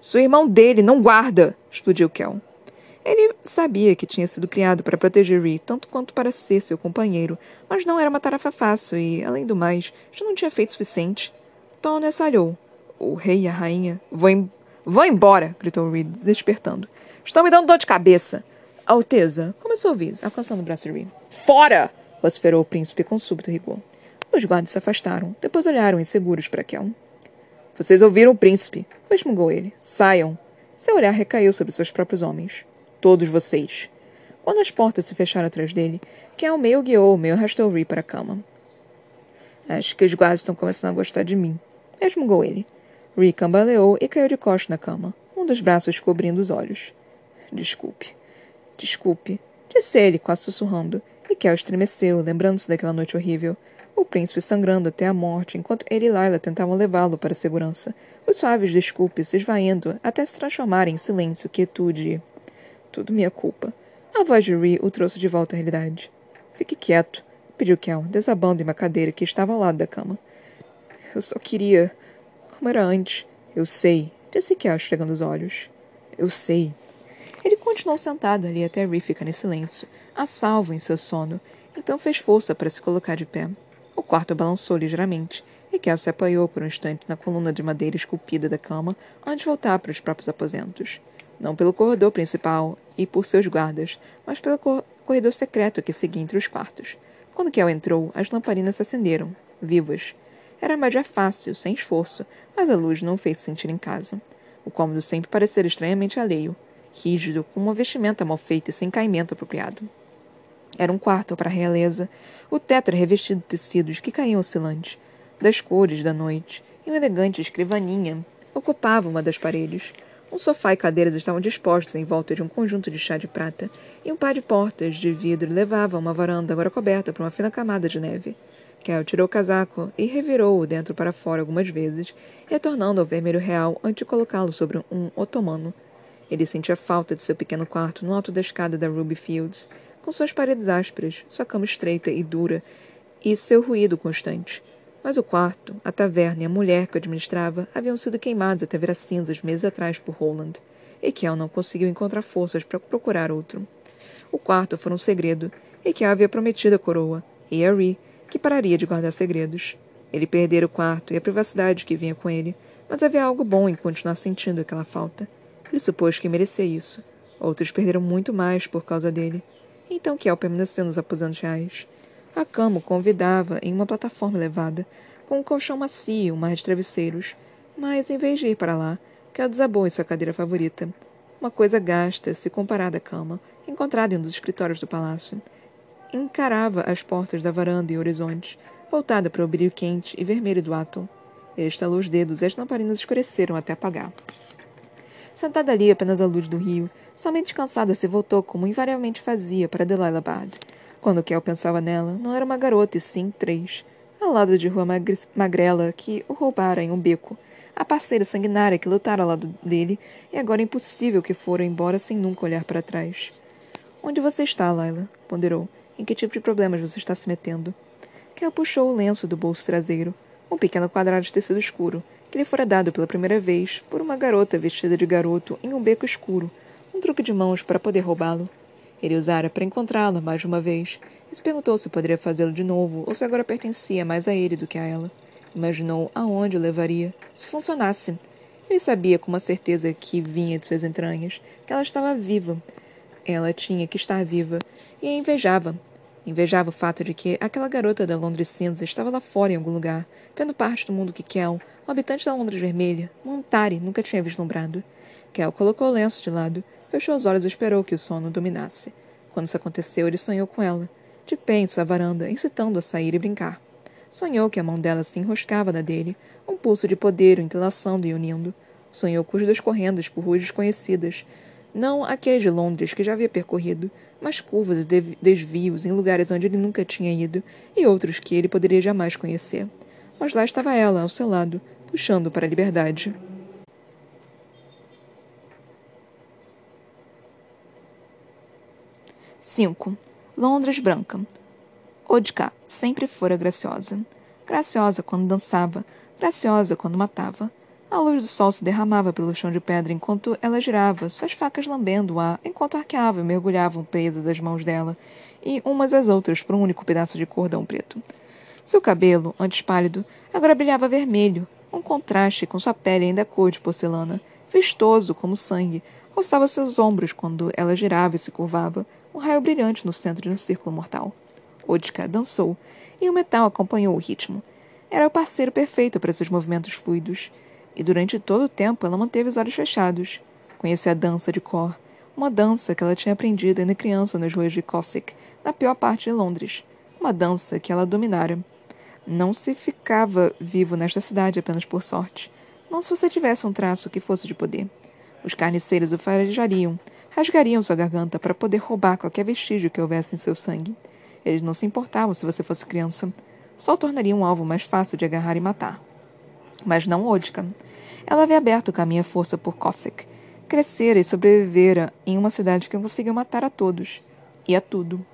Sou irmão dele, não guarda! explodiu Kel. Ele sabia que tinha sido criado para proteger Ree tanto quanto para ser seu companheiro, mas não era uma tarefa fácil e, além do mais, já não tinha feito o suficiente. Tony assalhou. O rei e a rainha. Vou, em... Vou embora! gritou Reed, despertando. Estão me dando dor de cabeça. Alteza, começou Viz, alcançando o braço de Reed. Fora! vociferou o príncipe com súbito rigor. Os guardas se afastaram, depois olharam inseguros para Kel. Vocês ouviram o príncipe, resmungou ele. Saiam. Seu olhar recaiu sobre seus próprios homens. Todos vocês. Quando as portas se fecharam atrás dele, Kel meio guiou, meio arrastou Ree para a cama. Acho que os guardas estão começando a gostar de mim, resmungou ele. Ree cambaleou e caiu de costas na cama, um dos braços cobrindo os olhos. Desculpe. Desculpe, disse ele, quase sussurrando, e Kel estremeceu, lembrando-se daquela noite horrível. O príncipe sangrando até a morte, enquanto ele e Laila tentavam levá-lo para a segurança. Os suaves desculpes se esvaindo até se transformarem em silêncio, quietude. Tudo minha culpa. A voz de Ree o trouxe de volta à realidade. Fique quieto, pediu Kel, desabando em uma cadeira que estava ao lado da cama. Eu só queria... Como era antes. Eu sei, disse Kel, esfregando os olhos. Eu sei. Ele continuou sentado ali até Ree ficar em silêncio, a salvo em seu sono, então fez força para se colocar de pé. O quarto balançou ligeiramente, e Kel se apoiou por um instante na coluna de madeira esculpida da cama antes de voltar para os próprios aposentos. Não pelo corredor principal e por seus guardas, mas pelo cor corredor secreto que seguia entre os quartos. Quando Kel entrou, as lamparinas se acenderam, vivas. Era magia fácil, sem esforço, mas a luz não fez se sentir em casa. O cômodo sempre parecera estranhamente alheio, rígido, com uma vestimenta mal feita e sem caimento apropriado. Era um quarto para a realeza. O teto era revestido de tecidos que caíam oscilantes, das cores da noite, e uma elegante escrivaninha ocupava uma das paredes. Um sofá e cadeiras estavam dispostos em volta de um conjunto de chá de prata, e um par de portas de vidro levava a uma varanda agora coberta por uma fina camada de neve. Kel tirou o casaco e revirou-o dentro para fora algumas vezes, retornando ao vermelho real antes de colocá-lo sobre um otomano. Ele sentia falta de seu pequeno quarto no alto da escada da Ruby Fields, com suas paredes ásperas, sua cama estreita e dura e seu ruído constante. Mas o quarto, a taverna e a mulher que o administrava haviam sido queimados até virar cinzas meses atrás por Roland, e Kel não conseguiu encontrar forças para procurar outro. O quarto foi um segredo, e Kel havia prometido à coroa, e a que pararia de guardar segredos. Ele perdera o quarto e a privacidade que vinha com ele, mas havia algo bom em continuar sentindo aquela falta. Ele supôs que merecia isso. Outros perderam muito mais por causa dele. Então Kel permaneceu nos aposentos reais. A cama o convidava em uma plataforma elevada, com um colchão macio, um mar de travesseiros. Mas, em vez de ir para lá, Kel desabou em sua cadeira favorita. Uma coisa gasta se comparada à cama, encontrada em um dos escritórios do palácio. Encarava as portas da varanda e o horizonte, voltada para o brilho quente e vermelho do átomo. Ele estalou os dedos e as lamparinas escureceram até apagar. Sentada ali apenas à luz do rio, Somente cansada se voltou, como invariavelmente fazia, para Delilah Bard. Quando Kel pensava nela, não era uma garota, e sim três. Ao lado de Rua Magrela, que o roubara em um beco. A parceira sanguinária que lutara ao lado dele, e agora impossível que fora embora sem nunca olhar para trás. Onde você está, Laila? ponderou. Em que tipo de problemas você está se metendo? Kel puxou o lenço do bolso traseiro, um pequeno quadrado de tecido escuro, que lhe fora dado pela primeira vez por uma garota vestida de garoto em um beco escuro, um truque de mãos para poder roubá-lo. Ele usara para encontrá-la mais de uma vez e se perguntou se poderia fazê-lo de novo ou se agora pertencia mais a ele do que a ela. Imaginou aonde o levaria, se funcionasse. Ele sabia com uma certeza que vinha de suas entranhas que ela estava viva. Ela tinha que estar viva e a invejava. Invejava o fato de que aquela garota da Londres cinza estava lá fora em algum lugar, vendo parte do mundo que Kel, o habitante da Londres vermelha, Montari, nunca tinha vislumbrado. Kel colocou o lenço de lado, fechou os olhos e esperou que o sono dominasse. Quando isso aconteceu, ele sonhou com ela, de pé em sua varanda, incitando a sair e brincar. Sonhou que a mão dela se enroscava na dele, um pulso de poder o entrelaçando e unindo. Sonhou com os dois correndo por ruas desconhecidas. Não aquele de Londres que já havia percorrido, mas curvas e desvios em lugares onde ele nunca tinha ido e outros que ele poderia jamais conhecer. Mas lá estava ela, ao seu lado, puxando para a liberdade. Cinco. Londres branca. Odka sempre fora graciosa. Graciosa quando dançava, graciosa quando matava. A luz do sol se derramava pelo chão de pedra enquanto ela girava, suas facas lambendo o ar, enquanto arqueavam e mergulhavam presas as mãos dela, e umas às outras por um único pedaço de cordão preto. Seu cabelo, antes pálido, agora brilhava vermelho, um contraste com sua pele ainda cor de porcelana, vistoso como sangue, roçava seus ombros quando ela girava e se curvava, um raio brilhante no centro de um círculo mortal. Odka dançou, e o metal acompanhou o ritmo. Era o parceiro perfeito para seus movimentos fluidos, e durante todo o tempo ela manteve os olhos fechados. Conhecia a dança de cor, uma dança que ela tinha aprendido ainda criança nas ruas de Cossack, na pior parte de Londres. Uma dança que ela dominara. Não se ficava vivo nesta cidade apenas por sorte. Não se você tivesse um traço que fosse de poder. Os carniceiros o farejariam, rasgariam sua garganta para poder roubar qualquer vestígio que houvesse em seu sangue. Eles não se importavam se você fosse criança. Só o tornaria um alvo mais fácil de agarrar e matar. Mas não Odka. Ela havia aberto o caminho à força por Cossack. Crescera e sobrevivera em uma cidade que conseguiu matar a todos. E a tudo.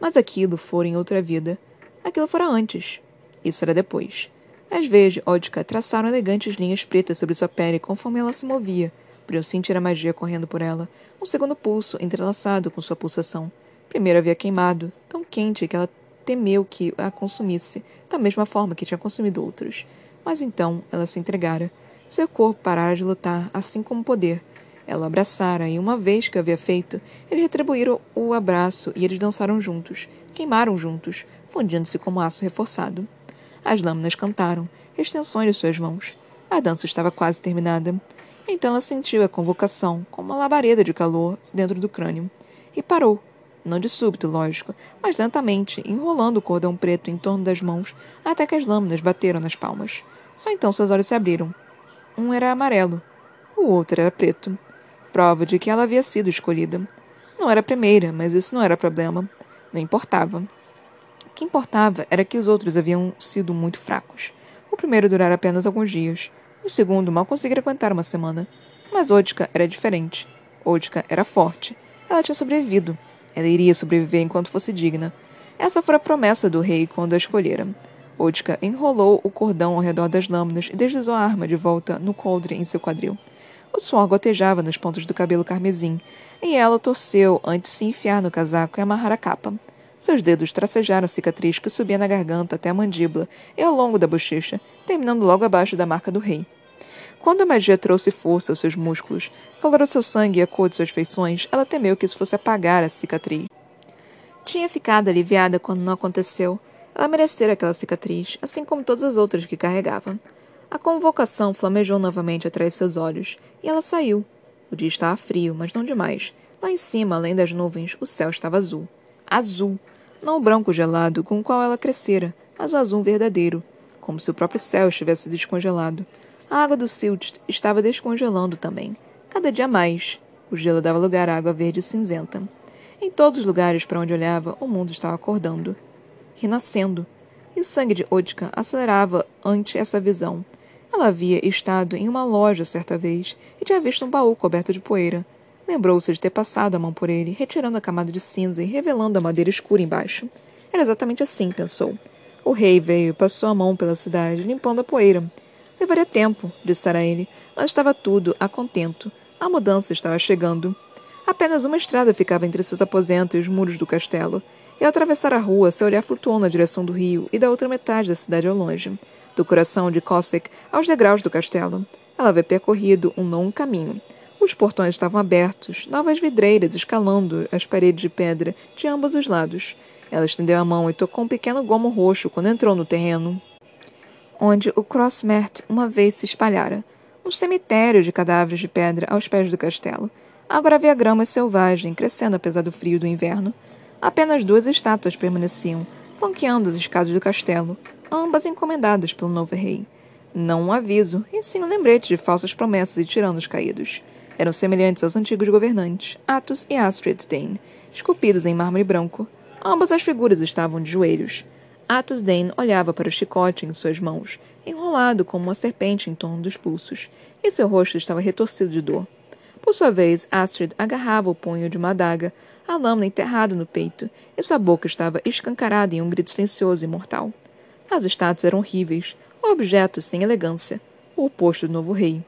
Mas aquilo fora em outra vida. Aquilo fora antes. Isso era depois. Às vezes, Odka traçaram elegantes linhas pretas sobre sua pele conforme ela se movia. Podiam sentir a magia correndo por ela, um segundo pulso entrelaçado com sua pulsação. Primeiro havia queimado, tão quente que ela temeu que a consumisse, da mesma forma que tinha consumido outros. Mas então ela se entregara. Seu corpo parara de lutar, assim como o poder. Ela o abraçara, e uma vez que havia feito, eles retribuíram o abraço e eles dançaram juntos, queimaram juntos, fundindo-se como aço reforçado. As lâminas cantaram, extensões de suas mãos. A dança estava quase terminada. Então ela sentiu a convocação, como uma labareda de calor dentro do crânio, e parou, não de súbito, lógico, mas lentamente, enrolando o cordão preto em torno das mãos até que as lâminas bateram nas palmas. Só então seus olhos se abriram. Um era amarelo, o outro era preto. Prova de que ela havia sido escolhida. Não era a primeira, mas isso não era problema. Não importava. O que importava era que os outros haviam sido muito fracos. O primeiro durara apenas alguns dias. O segundo mal conseguira aguentar uma semana. Mas Odka era diferente. Odka era forte. Ela tinha sobrevivido. Ela iria sobreviver enquanto fosse digna. Essa foi a promessa do rei quando a escolhera. Odka enrolou o cordão ao redor das lâminas e deslizou a arma de volta no coldre em seu quadril. O suor gotejava nas pontas do cabelo carmesim, e ela torceu antes de se enfiar no casaco e amarrar a capa. Seus dedos tracejaram a cicatriz que subia na garganta até a mandíbula e ao longo da bochecha, terminando logo abaixo da marca do rei. Quando a magia trouxe força aos seus músculos, calorou seu sangue e a cor de suas feições, ela temeu que isso fosse apagar a cicatriz. Tinha ficado aliviada quando não aconteceu. Ela merecera aquela cicatriz, assim como todas as outras que carregava. A convocação flamejou novamente atrás de seus olhos, e ela saiu. O dia estava frio, mas não demais. Lá em cima, além das nuvens, o céu estava azul. Azul! Não o branco gelado com o qual ela crescera, mas o azul verdadeiro, como se o próprio céu estivesse descongelado. A água do Silt estava descongelando também. Cada dia mais. O gelo dava lugar à água verde cinzenta. Em todos os lugares para onde olhava, o mundo estava acordando. Renascendo. E o sangue de Odka acelerava ante essa visão. Ela havia estado em uma loja certa vez e tinha visto um baú coberto de poeira. Lembrou-se de ter passado a mão por ele, retirando a camada de cinza e revelando a madeira escura embaixo. Era exatamente assim, pensou. O rei veio e passou a mão pela cidade, limpando a poeira, Levaria tempo, dissera ele, mas estava tudo a contento. A mudança estava chegando. Apenas uma estrada ficava entre seus aposentos e os muros do castelo. E ao atravessar a rua, seu olhar flutuou na direção do rio e da outra metade da cidade ao longe. do coração de Cossack aos degraus do castelo. Ela havia percorrido um longo caminho. Os portões estavam abertos, novas vidreiras escalando as paredes de pedra de ambos os lados. Ela estendeu a mão e tocou um pequeno gomo roxo quando entrou no terreno, onde o Crossmert uma vez se espalhara. Um cemitério de cadáveres de pedra aos pés do castelo. Agora havia grama selvagem, crescendo apesar do frio do inverno. Apenas duas estátuas permaneciam, flanqueando as escadas do castelo, ambas encomendadas pelo novo rei. Não um aviso, e sim um lembrete de falsas promessas e tiranos caídos. Eram semelhantes aos antigos governantes, Atos e Astrid Dane, esculpidos em mármore branco. Ambas as figuras estavam de joelhos. Atos Dane olhava para o chicote em suas mãos, enrolado como uma serpente em torno dos pulsos, e seu rosto estava retorcido de dor. Por sua vez, Astrid agarrava o punho de uma adaga, a lâmina enterrada no peito, e sua boca estava escancarada em um grito silencioso e mortal. As estátuas eram horríveis, objetos sem elegância, o oposto do novo rei.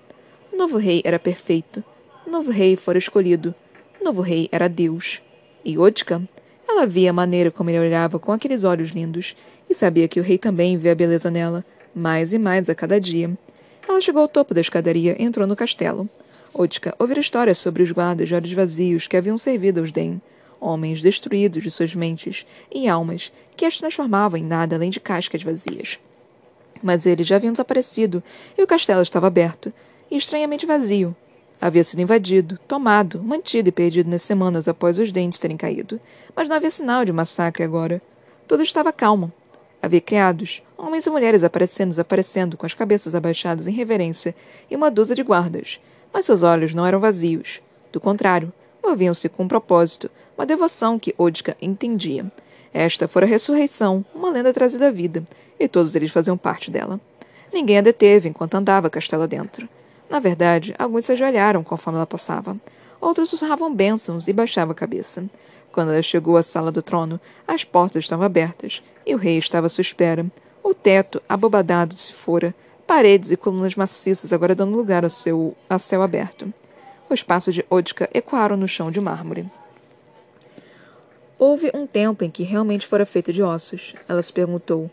O novo rei era perfeito. Novo rei fora escolhido. O novo rei era Deus. E Otka? Ela via a maneira como ele olhava com aqueles olhos lindos, e sabia que o rei também via a beleza nela, mais e mais a cada dia. Ela chegou ao topo da escadaria e entrou no castelo. Otka ouvira histórias sobre os guardas de olhos vazios que haviam servido aos Den, homens destruídos de suas mentes e almas que as transformavam em nada além de cascas vazias. Mas eles já haviam desaparecido e o castelo estava aberto e estranhamente vazio. Havia sido invadido, tomado, mantido e perdido nas semanas após os dentes terem caído, mas não havia sinal de massacre agora. Tudo estava calmo. Havia criados, homens e mulheres aparecendo e desaparecendo com as cabeças abaixadas em reverência e uma dúzia de guardas, mas seus olhos não eram vazios. Do contrário, moviam-se com um propósito, uma devoção que Odka entendia. Esta fora a ressurreição, uma lenda trazida à vida, e todos eles faziam parte dela. Ninguém a deteve enquanto andava castelo dentro. Na verdade, alguns se ajoelharam conforme ela passava. Outros sussurravam bênçãos e baixavam a cabeça. Quando ela chegou à sala do trono, as portas estavam abertas e o rei estava à sua espera. O teto, abobadado, se fora, paredes e colunas maciças agora dando lugar ao, seu, ao céu aberto. Os passos de Odka ecoaram no chão de mármore. Houve um tempo em que realmente fora feito de ossos. Ela se perguntou.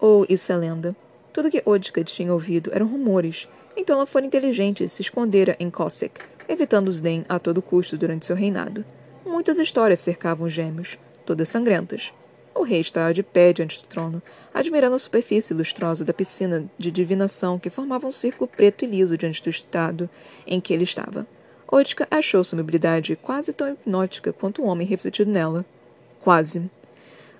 Ou oh, isso é lenda? Tudo que Odka tinha ouvido eram rumores. Então ela fora inteligente e se escondera em Cossack, evitando os Den a todo custo durante seu reinado. Muitas histórias cercavam os gêmeos, todas sangrentas. O rei estava de pé diante do trono, admirando a superfície lustrosa da piscina de divinação que formava um círculo preto e liso diante do estado em que ele estava. Otka achou sua mobilidade quase tão hipnótica quanto o homem refletido nela. Quase.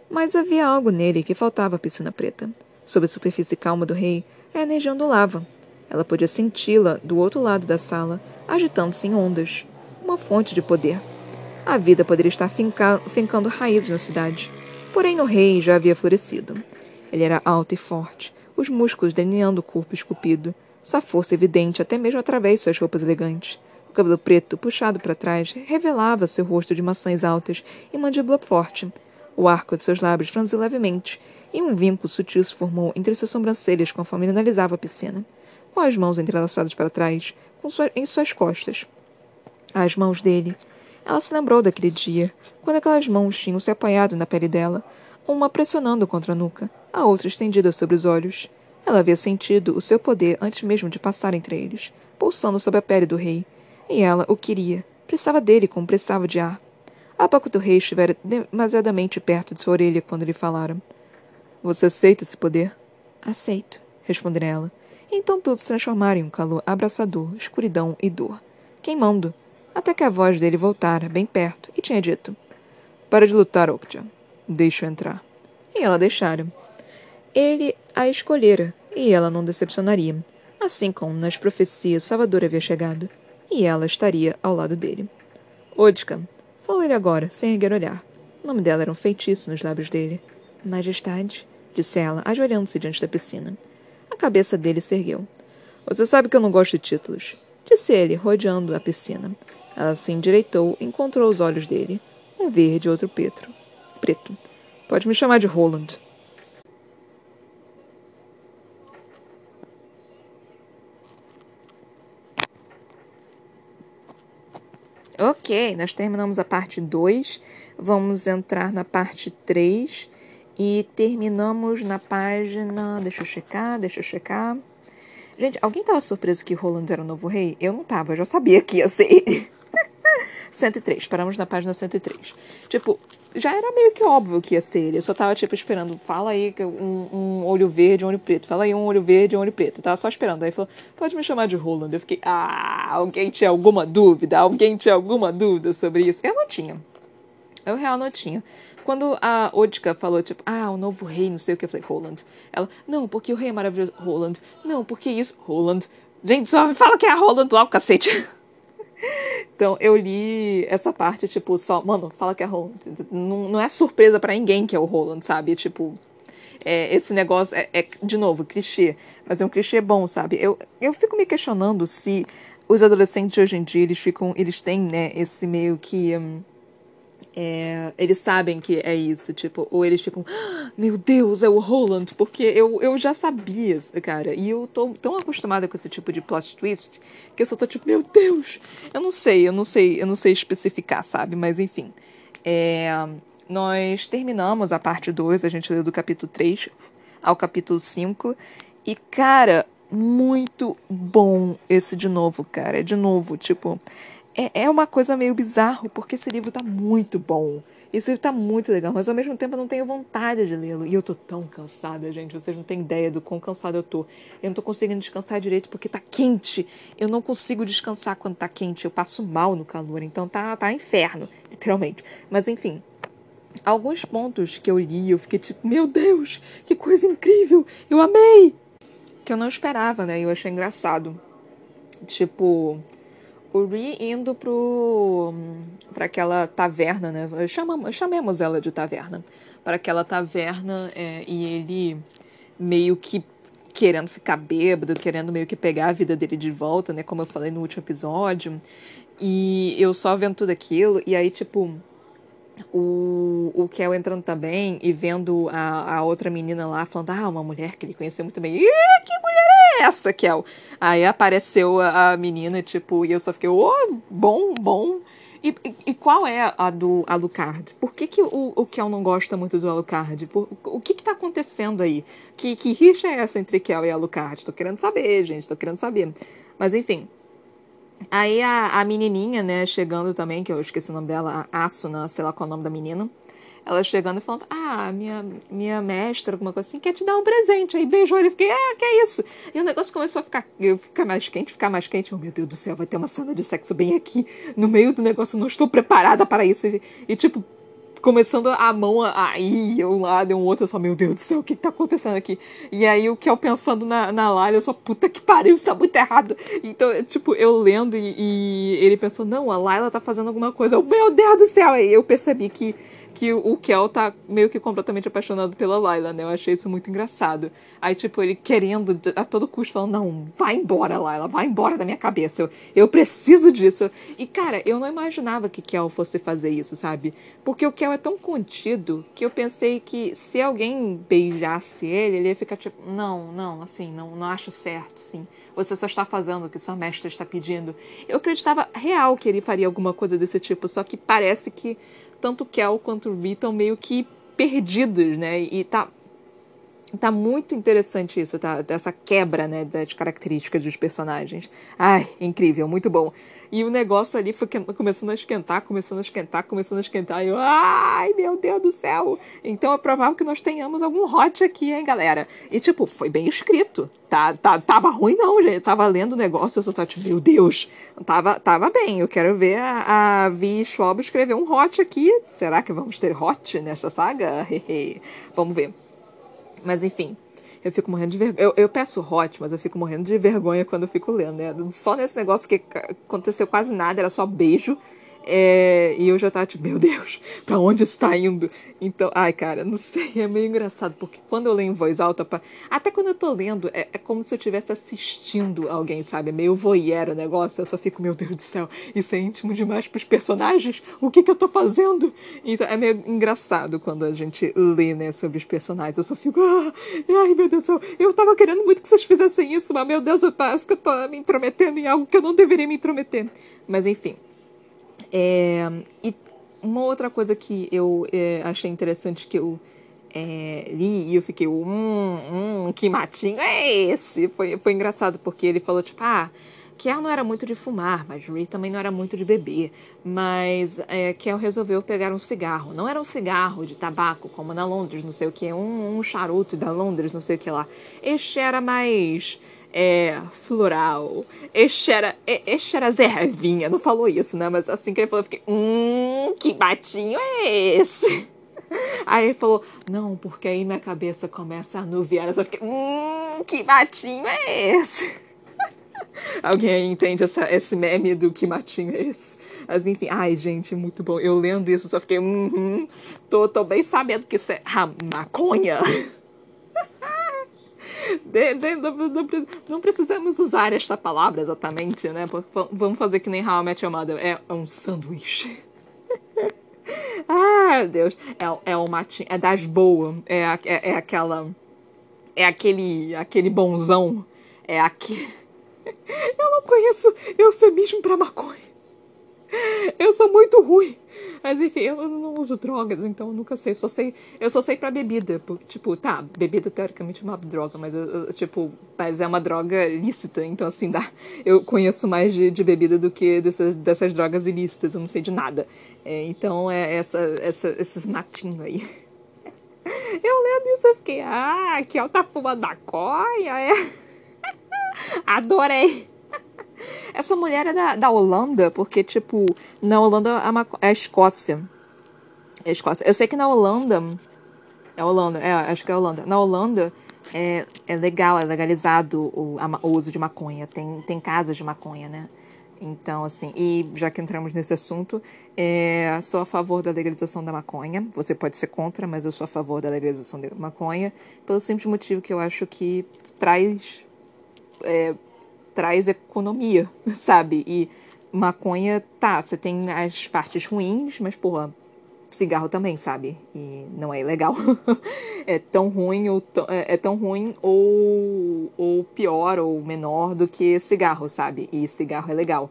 Mas havia algo nele que faltava à piscina preta. Sob a superfície calma do rei, a energia ondulava. Ela podia senti-la do outro lado da sala, agitando-se em ondas. Uma fonte de poder. A vida poderia estar finca fincando raízes na cidade. Porém, no rei já havia florescido. Ele era alto e forte, os músculos delineando o corpo esculpido, sua força evidente até mesmo através de suas roupas elegantes. O cabelo preto, puxado para trás, revelava seu rosto de maçãs altas e mandíbula forte. O arco de seus lábios franziu levemente, e um vínculo sutil se formou entre suas sobrancelhas conforme ele analisava a piscina, com as mãos entrelaçadas para trás, sua, em suas costas. As mãos dele. Ela se lembrou daquele dia, quando aquelas mãos tinham se apoiado na pele dela, uma pressionando contra a nuca, a outra estendida sobre os olhos. Ela havia sentido o seu poder antes mesmo de passar entre eles, pulsando sobre a pele do rei, e ela o queria. Precisava dele como precisava de ar. A boca do rei estivera demasiadamente perto de sua orelha quando lhe falaram. Você aceita esse poder? Aceito, respondera ela. Então tudo se transformara em um calor abraçador, escuridão e dor, queimando, até que a voz dele voltara, bem perto, e tinha dito: Para de lutar, Oktja. Deixa-o entrar. E ela deixara. Ele a escolhera, e ela não decepcionaria, assim como nas profecias Salvador havia chegado e ela estaria ao lado dele. Odka, falou ele agora, sem erguer olhar. O nome dela era um feitiço nos lábios dele. Majestade, disse ela, ajoelhando-se diante da piscina. A cabeça dele se ergueu. Você sabe que eu não gosto de títulos, disse ele, rodeando a piscina. Ela se endireitou e encontrou os olhos dele, um verde e outro preto. Preto. Pode me chamar de Roland. Ok, nós terminamos a parte 2. Vamos entrar na parte 3. E terminamos na página. Deixa eu checar, deixa eu checar. Gente, alguém tava surpreso que Roland era o novo rei? Eu não tava, eu já sabia que ia ser ele. 103, paramos na página 103. Tipo, já era meio que óbvio que ia ser ele. Eu só tava, tipo, esperando. Fala aí um, um olho verde, um olho preto. Fala aí um olho verde, um olho preto. Eu tava só esperando. Aí falou, pode me chamar de Roland. Eu fiquei, ah, alguém tinha alguma dúvida? Alguém tinha alguma dúvida sobre isso? Eu não tinha. Eu real não tinha. Quando a Odka falou, tipo, ah, o novo rei, não sei o que, eu falei, Roland. Ela, não, porque o rei é maravilhoso. Roland. Não, porque isso, Roland. Gente, só me fala que é a Roland lá, o cacete. Então, eu li essa parte, tipo, só, mano, fala que é Roland. Não, não é surpresa para ninguém que é o Roland, sabe? Tipo, é, esse negócio é, é, de novo, clichê. Mas é um clichê bom, sabe? Eu, eu fico me questionando se os adolescentes hoje em dia, eles ficam, eles têm, né, esse meio que... Hum, é, eles sabem que é isso, tipo, ou eles ficam, ah, meu Deus, é o Roland, porque eu, eu já sabia, cara, e eu tô tão acostumada com esse tipo de plot twist que eu só tô tipo, meu Deus, eu não sei, eu não sei, eu não sei especificar, sabe, mas enfim. É, nós terminamos a parte 2, a gente leu do capítulo 3 ao capítulo 5, e cara, muito bom esse de novo, cara, de novo, tipo é, é uma coisa meio bizarro, porque esse livro tá muito bom. Esse livro tá muito legal, mas ao mesmo tempo eu não tenho vontade de lê-lo. E eu tô tão cansada, gente. Vocês não têm ideia do quão cansada eu tô. Eu não tô conseguindo descansar direito porque tá quente. Eu não consigo descansar quando tá quente. Eu passo mal no calor. Então tá, tá inferno, literalmente. Mas enfim, alguns pontos que eu li, eu fiquei tipo, meu Deus, que coisa incrível! Eu amei! Que eu não esperava, né? Eu achei engraçado. Tipo, o Ri indo pro para aquela taverna, né? Chamamos, chamemos ela de taverna. Para aquela taverna é, e ele meio que querendo ficar bêbado, querendo meio que pegar a vida dele de volta, né? Como eu falei no último episódio. E eu só vendo tudo aquilo, e aí, tipo, o, o Kel entrando também e vendo a, a outra menina lá falando, ah, uma mulher que ele conheceu muito bem. Ih, que mulher é essa, Kel? Aí apareceu a, a menina, tipo, e eu só fiquei, oh, bom, bom. E, e, e, qual é a do Alucard? Por que, que o, o Kel não gosta muito do Alucard? Por, o que que tá acontecendo aí? Que, que rixa é essa entre Kel e Alucard? Tô querendo saber, gente, tô querendo saber. Mas enfim, Aí a, a menininha, né, chegando também, que eu esqueci o nome dela, a Asuna, sei lá qual é o nome da menina. Ela chegando e falando, ah, minha, minha mestra, alguma coisa assim, quer te dar um presente. Aí beijou ele fiquei, ah, que é isso? E o negócio começou a ficar, ficar mais quente, ficar mais quente. Oh, meu Deus do céu, vai ter uma cena de sexo bem aqui, no meio do negócio, não estou preparada para isso. E, e tipo, começando a mão a ir um lado e um outro, eu só, meu Deus do céu, o que, que tá acontecendo aqui? E aí o que eu pensando na, na Lara, eu só, puta que pariu, isso tá muito errado. Então, tipo, eu lendo e, e ele pensou, não, a Laila tá fazendo alguma coisa. Eu, meu Deus do céu! Aí eu percebi que que o Kel tá meio que completamente apaixonado pela Layla, né? Eu achei isso muito engraçado. Aí, tipo, ele querendo a todo custo, falando, não, vai embora, Layla, vai embora da minha cabeça. Eu, eu preciso disso. E, cara, eu não imaginava que Kel fosse fazer isso, sabe? Porque o Kel é tão contido que eu pensei que se alguém beijasse ele, ele ia ficar tipo, não, não, assim, não, não acho certo, sim. Você só está fazendo o que sua mestra está pedindo. Eu acreditava real que ele faria alguma coisa desse tipo, só que parece que tanto Kel quanto o estão meio que perdidos, né? E tá, tá muito interessante isso, tá? Dessa quebra, né, das características dos personagens. Ai, incrível, muito bom. E o negócio ali foi começando a esquentar, começando a esquentar, começando a esquentar. E eu, ai, meu Deus do céu. Então é provável que nós tenhamos algum hot aqui, hein, galera. E, tipo, foi bem escrito. Tá, tá, tava ruim, não, gente. Tava lendo o negócio, eu só tava tipo, meu Deus. Tava, tava bem. Eu quero ver a, a Vi Schwab escrever um hot aqui. Será que vamos ter hot nessa saga? vamos ver. Mas enfim, eu fico morrendo de vergonha. Eu, eu peço hot, mas eu fico morrendo de vergonha quando eu fico lendo, né? Só nesse negócio que aconteceu quase nada, era só beijo. É, e eu já tava tipo, meu Deus, pra onde isso tá indo? Então, ai, cara, não sei, é meio engraçado, porque quando eu leio em voz alta, pra... até quando eu tô lendo, é, é como se eu estivesse assistindo alguém, sabe? É meio voyeur o negócio, eu só fico, meu Deus do céu, isso é íntimo demais pros personagens, o que que eu tô fazendo? Então, é meio engraçado quando a gente lê, né, sobre os personagens, eu só fico, ah, ai, meu Deus do céu, eu tava querendo muito que vocês fizessem isso, mas, meu Deus, eu parece que eu tô me intrometendo em algo que eu não deveria me intrometer. Mas, enfim. É, e uma outra coisa que eu é, achei interessante que eu é, li e eu fiquei, hum, hum, que matinho é esse? Foi, foi engraçado porque ele falou, tipo, ah, Kel não era muito de fumar, mas Ree também não era muito de beber. Mas é, Kel resolveu pegar um cigarro. Não era um cigarro de tabaco, como na Londres, não sei o que, um, um charuto da Londres, não sei o que lá. Este era mais é, floral. Este era, este era Zé Ravinha, não falou isso, né? Mas assim que ele falou, eu fiquei, hum, que batinho é esse? Aí ele falou, não, porque aí minha cabeça começa a anuviar. Eu só fiquei, hum, que batinho é esse? Alguém entende essa, esse meme do que matinho é esse? Mas enfim, ai gente, muito bom. Eu lendo isso só fiquei, uhum, tô, tô bem sabendo que isso é ah, maconha. De, de, de, não precisamos usar esta palavra exatamente, né? Vamos fazer que nem How I Met Your Mother. É um sanduíche. ah, Deus. É, é matinho. É das boas. É, é, é aquela. É aquele. aquele bonzão. É aquele. Eu não conheço eufemismo pra maconha. Eu sou muito ruim. Mas enfim, eu não uso drogas, então eu nunca sei. Só sei eu só sei pra bebida. Porque, tipo, tá, bebida teoricamente é uma droga, mas eu, tipo, mas é uma droga lícita. Então, assim, dá, eu conheço mais de, de bebida do que dessas, dessas drogas ilícitas. Eu não sei de nada. É, então, é essa, essa, esses matinhos aí. Eu lendo isso, eu fiquei, ah, que ela tá fumando maconha, é. Adorei. Essa mulher é da, da Holanda, porque, tipo, na Holanda é, é a Escócia. É a Escócia. Eu sei que na Holanda. É Holanda, é, acho que é Holanda. Na Holanda é, é legal, é legalizado o, o uso de maconha. Tem, tem casas de maconha, né? Então, assim, e já que entramos nesse assunto, é, sou a favor da legalização da maconha. Você pode ser contra, mas eu sou a favor da legalização da maconha, pelo simples motivo que eu acho que traz é, traz economia, sabe? E maconha, tá, você tem as partes ruins, mas, porra, cigarro também, sabe? E não é ilegal. é tão ruim ou é, é tão ruim ou, ou pior ou menor do que cigarro, sabe? E cigarro é legal.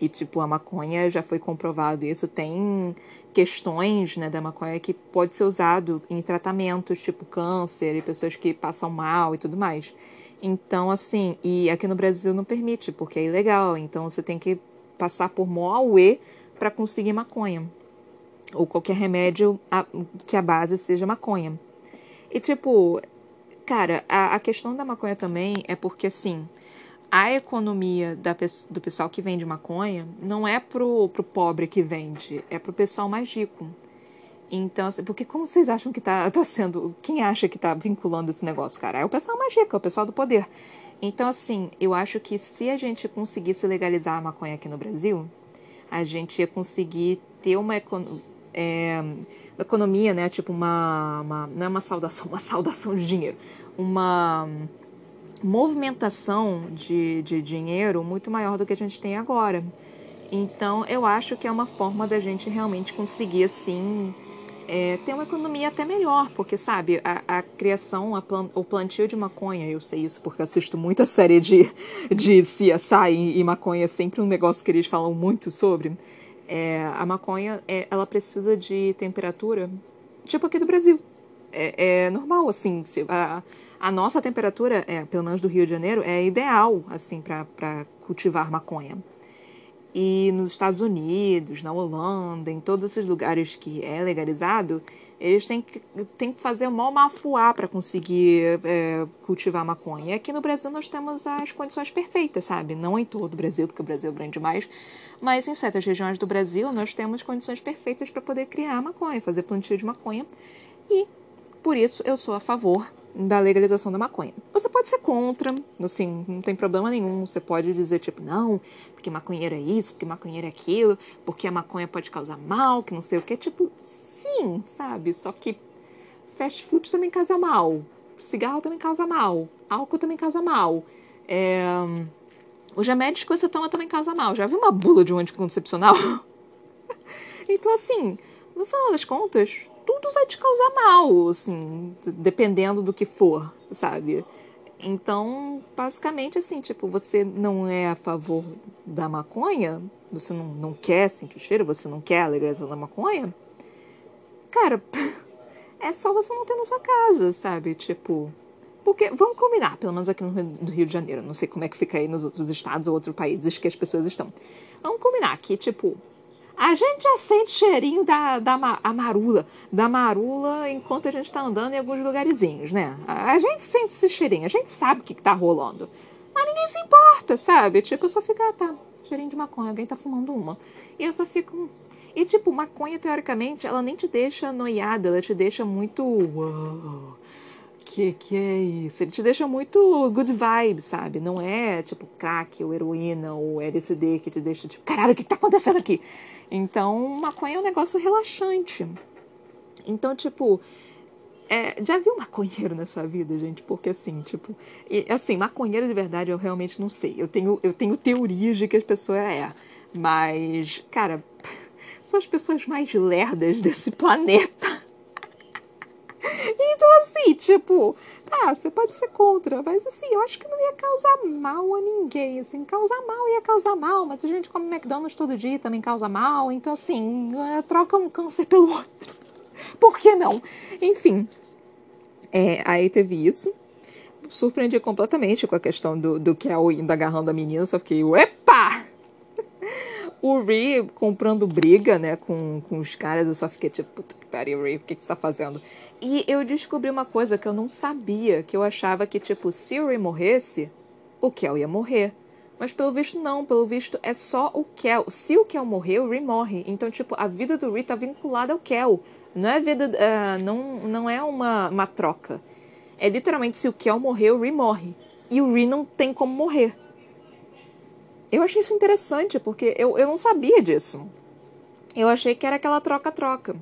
E tipo, a maconha já foi comprovado isso, tem questões, né, da maconha que pode ser usado em tratamentos, tipo câncer e pessoas que passam mal e tudo mais. Então, assim, e aqui no Brasil não permite, porque é ilegal. Então você tem que passar por mó auê para conseguir maconha. Ou qualquer remédio que a base seja maconha. E tipo, cara, a, a questão da maconha também é porque assim, a economia da, do pessoal que vende maconha não é pro, pro pobre que vende, é pro pessoal mais rico. Então, assim, porque como vocês acham que tá, tá sendo. Quem acha que tá vinculando esse negócio, cara? É o pessoal mais rico, é o pessoal do poder. Então, assim, eu acho que se a gente conseguisse legalizar a maconha aqui no Brasil, a gente ia conseguir ter uma, é, uma economia, né? Tipo, uma, uma. Não é uma saudação, uma saudação de dinheiro. Uma movimentação de, de dinheiro muito maior do que a gente tem agora. Então, eu acho que é uma forma da gente realmente conseguir, assim, é, ter uma economia até melhor, porque, sabe, a, a criação, a plan, o plantio de maconha, eu sei isso porque assisto muita série de, de CSI e, e maconha, é sempre um negócio que eles falam muito sobre. É, a maconha, é, ela precisa de temperatura, tipo aqui do Brasil. É, é normal, assim, se, a, a nossa temperatura, é, pelo menos do Rio de Janeiro, é ideal, assim, para cultivar maconha. E nos Estados Unidos, na Holanda, em todos esses lugares que é legalizado, eles têm que, têm que fazer um mafuá para conseguir é, cultivar maconha. E aqui no Brasil nós temos as condições perfeitas, sabe? Não em todo o Brasil, porque o Brasil é grande demais, mas em certas regiões do Brasil nós temos condições perfeitas para poder criar maconha, fazer plantio de maconha. E por isso eu sou a favor da legalização da maconha. Você pode ser contra, assim, não tem problema nenhum. Você pode dizer, tipo, não, porque maconheiro é isso, porque maconheiro é aquilo, porque a maconha pode causar mal, que não sei o que. Tipo, sim, sabe? Só que fast food também causa mal. Cigarro também causa mal. Álcool também causa mal. É... Os remédios que você toma também causa mal. Já viu uma bula de um anticoncepcional? então, assim, no final das contas, tudo vai te causar mal, assim, dependendo do que for, sabe? Então, basicamente, assim, tipo, você não é a favor da maconha, você não, não quer sentir cheiro, você não quer a legalização da maconha, cara, é só você não ter na sua casa, sabe? Tipo. Porque, vamos combinar, pelo menos aqui no Rio de Janeiro, não sei como é que fica aí nos outros estados ou outros países que as pessoas estão. Vamos combinar que, tipo, a gente já sente cheirinho da, da a marula, da marula enquanto a gente tá andando em alguns lugarzinhos, né? A gente sente esse cheirinho, a gente sabe o que, que tá rolando. Mas ninguém se importa, sabe? Tipo, eu só fico, ah, tá, cheirinho de maconha, alguém tá fumando uma. E eu só fico. E, tipo, maconha, teoricamente, ela nem te deixa noiada, ela te deixa muito. Uau, que que é isso? Ele te deixa muito good vibes, sabe? Não é tipo crack ou heroína ou LSD que te deixa tipo, caralho, o que tá acontecendo aqui? Então, maconha é um negócio relaxante. Então, tipo, é, já viu maconheiro na sua vida, gente? Porque assim, tipo, e, assim, maconheiro de verdade eu realmente não sei. Eu tenho, eu tenho teorias de que as pessoas é. Mas, cara, são as pessoas mais lerdas desse planeta. Então, assim, tipo, tá, você pode ser contra, mas assim, eu acho que não ia causar mal a ninguém. Assim, causar mal ia causar mal, mas a gente come McDonald's todo dia também causa mal. Então, assim, é, troca um câncer pelo outro. Por que não? Enfim. É, aí teve isso. Surpreendi completamente com a questão do, do Kel indo agarrando a menina, só fiquei, epa! O Ree comprando briga, né, com, com os caras, eu só fiquei tipo, puta que pariu, Ree, o que, que você tá fazendo? E eu descobri uma coisa que eu não sabia, que eu achava que, tipo, se o Ree morresse, o Kel ia morrer. Mas pelo visto não, pelo visto é só o Kel. Se o Kel morrer, o Ree morre. Então, tipo, a vida do Ree tá vinculada ao Kel. Não é vida. Uh, não, não é uma, uma troca. É literalmente se o Kel morrer, o Ree morre. E o Ree não tem como morrer. Eu achei isso interessante, porque eu, eu não sabia disso. Eu achei que era aquela troca-troca.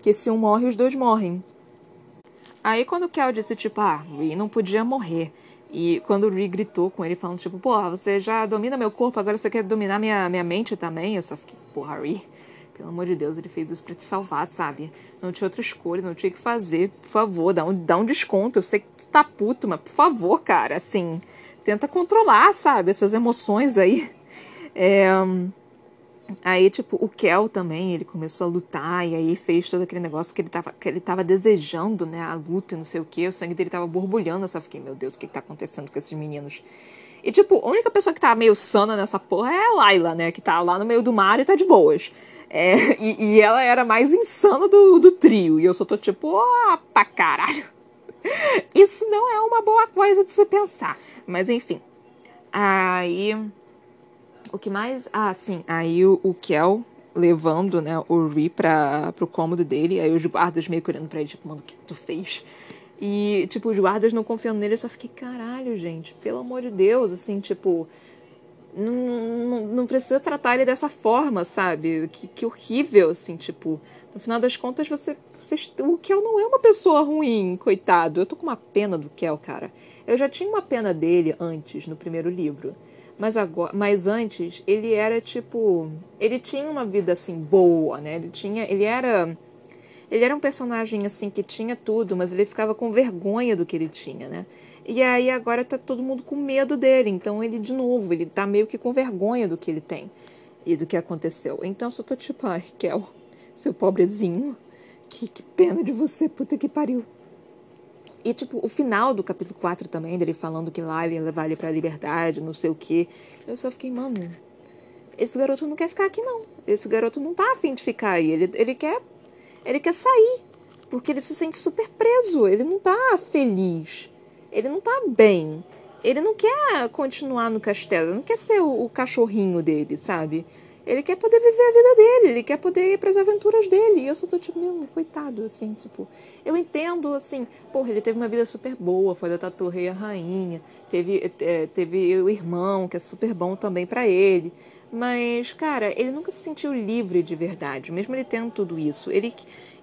Que se um morre, os dois morrem. Aí quando o Kel disse, tipo, ah, Ree não podia morrer. E quando o Ree gritou com ele, falando, tipo, porra, você já domina meu corpo, agora você quer dominar minha, minha mente também? Eu só fiquei, porra, Ree, pelo amor de Deus, ele fez isso pra te salvar, sabe? Não tinha outra escolha, não tinha o que fazer. Por favor, dá um, dá um desconto. Eu sei que tu tá puto, mas por favor, cara, assim tenta controlar, sabe, essas emoções aí. É, aí, tipo, o Kel também, ele começou a lutar e aí fez todo aquele negócio que ele tava, que ele tava desejando, né, a luta e não sei o que, o sangue dele tava borbulhando, eu só fiquei, meu Deus, o que que tá acontecendo com esses meninos? E, tipo, a única pessoa que tá meio sana nessa porra é a Laila, né, que tá lá no meio do mar e tá de boas. É, e, e, ela era mais insana do, do trio, e eu só tô tipo, ó, pra caralho. Isso não é uma boa coisa de se pensar. Mas enfim. Aí. O que mais. Ah, sim. Aí o, o Kel levando, né, o Ri pra, pro cômodo dele. Aí os guardas meio correndo pra ele, tipo, mano, o que tu fez? E, tipo, os guardas não confiando nele, eu só fiquei, caralho, gente, pelo amor de Deus, assim, tipo. Não, não, não precisa tratar ele dessa forma, sabe? Que, que horrível, assim, tipo. No final das contas, você, você. O Kel não é uma pessoa ruim, coitado. Eu tô com uma pena do Kel, cara. Eu já tinha uma pena dele antes, no primeiro livro. Mas agora, mas antes, ele era tipo. Ele tinha uma vida assim boa, né? Ele tinha. Ele era. Ele era um personagem assim que tinha tudo, mas ele ficava com vergonha do que ele tinha, né? E aí agora tá todo mundo com medo dele. Então ele, de novo, ele tá meio que com vergonha do que ele tem e do que aconteceu. Então só tô tipo, ai, Kel, seu pobrezinho. Que, que pena de você, puta que pariu. E, tipo, o final do capítulo 4 também, dele falando que lá ele ia levar ele pra liberdade, não sei o quê. Eu só fiquei, mano, esse garoto não quer ficar aqui, não. Esse garoto não tá afim de ficar aí. Ele, ele quer. Ele quer sair. Porque ele se sente super preso. Ele não tá feliz. Ele não tá bem. Ele não quer continuar no castelo. Ele não quer ser o, o cachorrinho dele, sabe? Ele quer poder viver a vida dele, ele quer poder ir para as aventuras dele. E eu só tô tipo, meu, coitado, assim, tipo. Eu entendo, assim, porra, ele teve uma vida super boa, foi da Tatu Rei a Rainha, teve, é, teve o irmão, que é super bom também para ele. Mas, cara, ele nunca se sentiu livre de verdade, mesmo ele tendo tudo isso. Ele,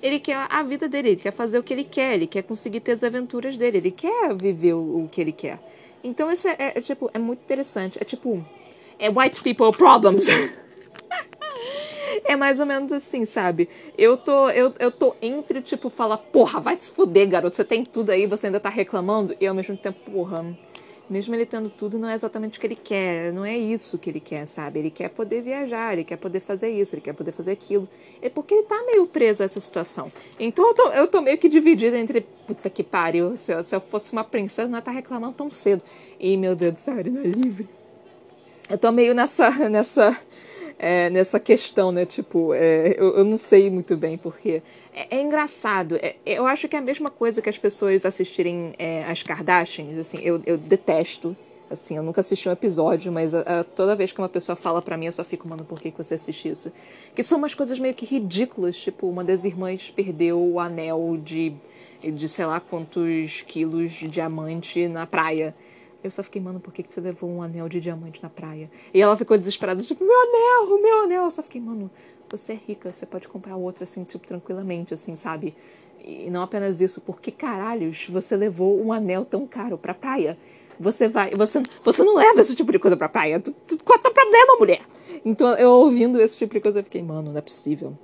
ele quer a vida dele, ele quer fazer o que ele quer, ele quer conseguir ter as aventuras dele, ele quer viver o, o que ele quer. Então, isso é, é, é tipo, é muito interessante. É tipo, é white people problems. É mais ou menos assim, sabe? Eu tô, eu, eu tô entre, tipo, falar, porra, vai se fuder, garoto, você tem tudo aí, você ainda tá reclamando, e ao mesmo tempo, porra, mesmo ele tendo tudo, não é exatamente o que ele quer, não é isso que ele quer, sabe? Ele quer poder viajar, ele quer poder fazer isso, ele quer poder fazer aquilo. É porque ele tá meio preso a essa situação. Então eu tô, eu tô meio que dividida entre, puta que pariu, se eu, se eu fosse uma princesa, não ia estar tá reclamando tão cedo. E, meu Deus do céu, ele não é livre. Eu tô meio nessa, nessa, é, nessa questão, né? Tipo, é, eu, eu não sei muito bem porque é, é engraçado. É, eu acho que é a mesma coisa que as pessoas assistirem é, as Kardashians. Assim, eu, eu detesto. Assim, eu nunca assisti um episódio, mas a, a, toda vez que uma pessoa fala para mim, eu só fico, mano, por que, que você assiste isso? Que são umas coisas meio que ridículas. Tipo, uma das irmãs perdeu o anel de, de sei lá quantos quilos de diamante na praia. Eu só fiquei, mano, por que, que você levou um anel de diamante na praia? E ela ficou desesperada, tipo, meu anel, meu anel. Eu só fiquei, mano, você é rica, você pode comprar outro assim, tipo, tranquilamente, assim, sabe? E não apenas isso, por que caralhos você levou um anel tão caro pra praia? Você vai. Você, você não leva esse tipo de coisa pra praia. Tu, tu, qual é o teu problema, mulher? Então, eu ouvindo esse tipo de coisa, eu fiquei, mano, não é possível.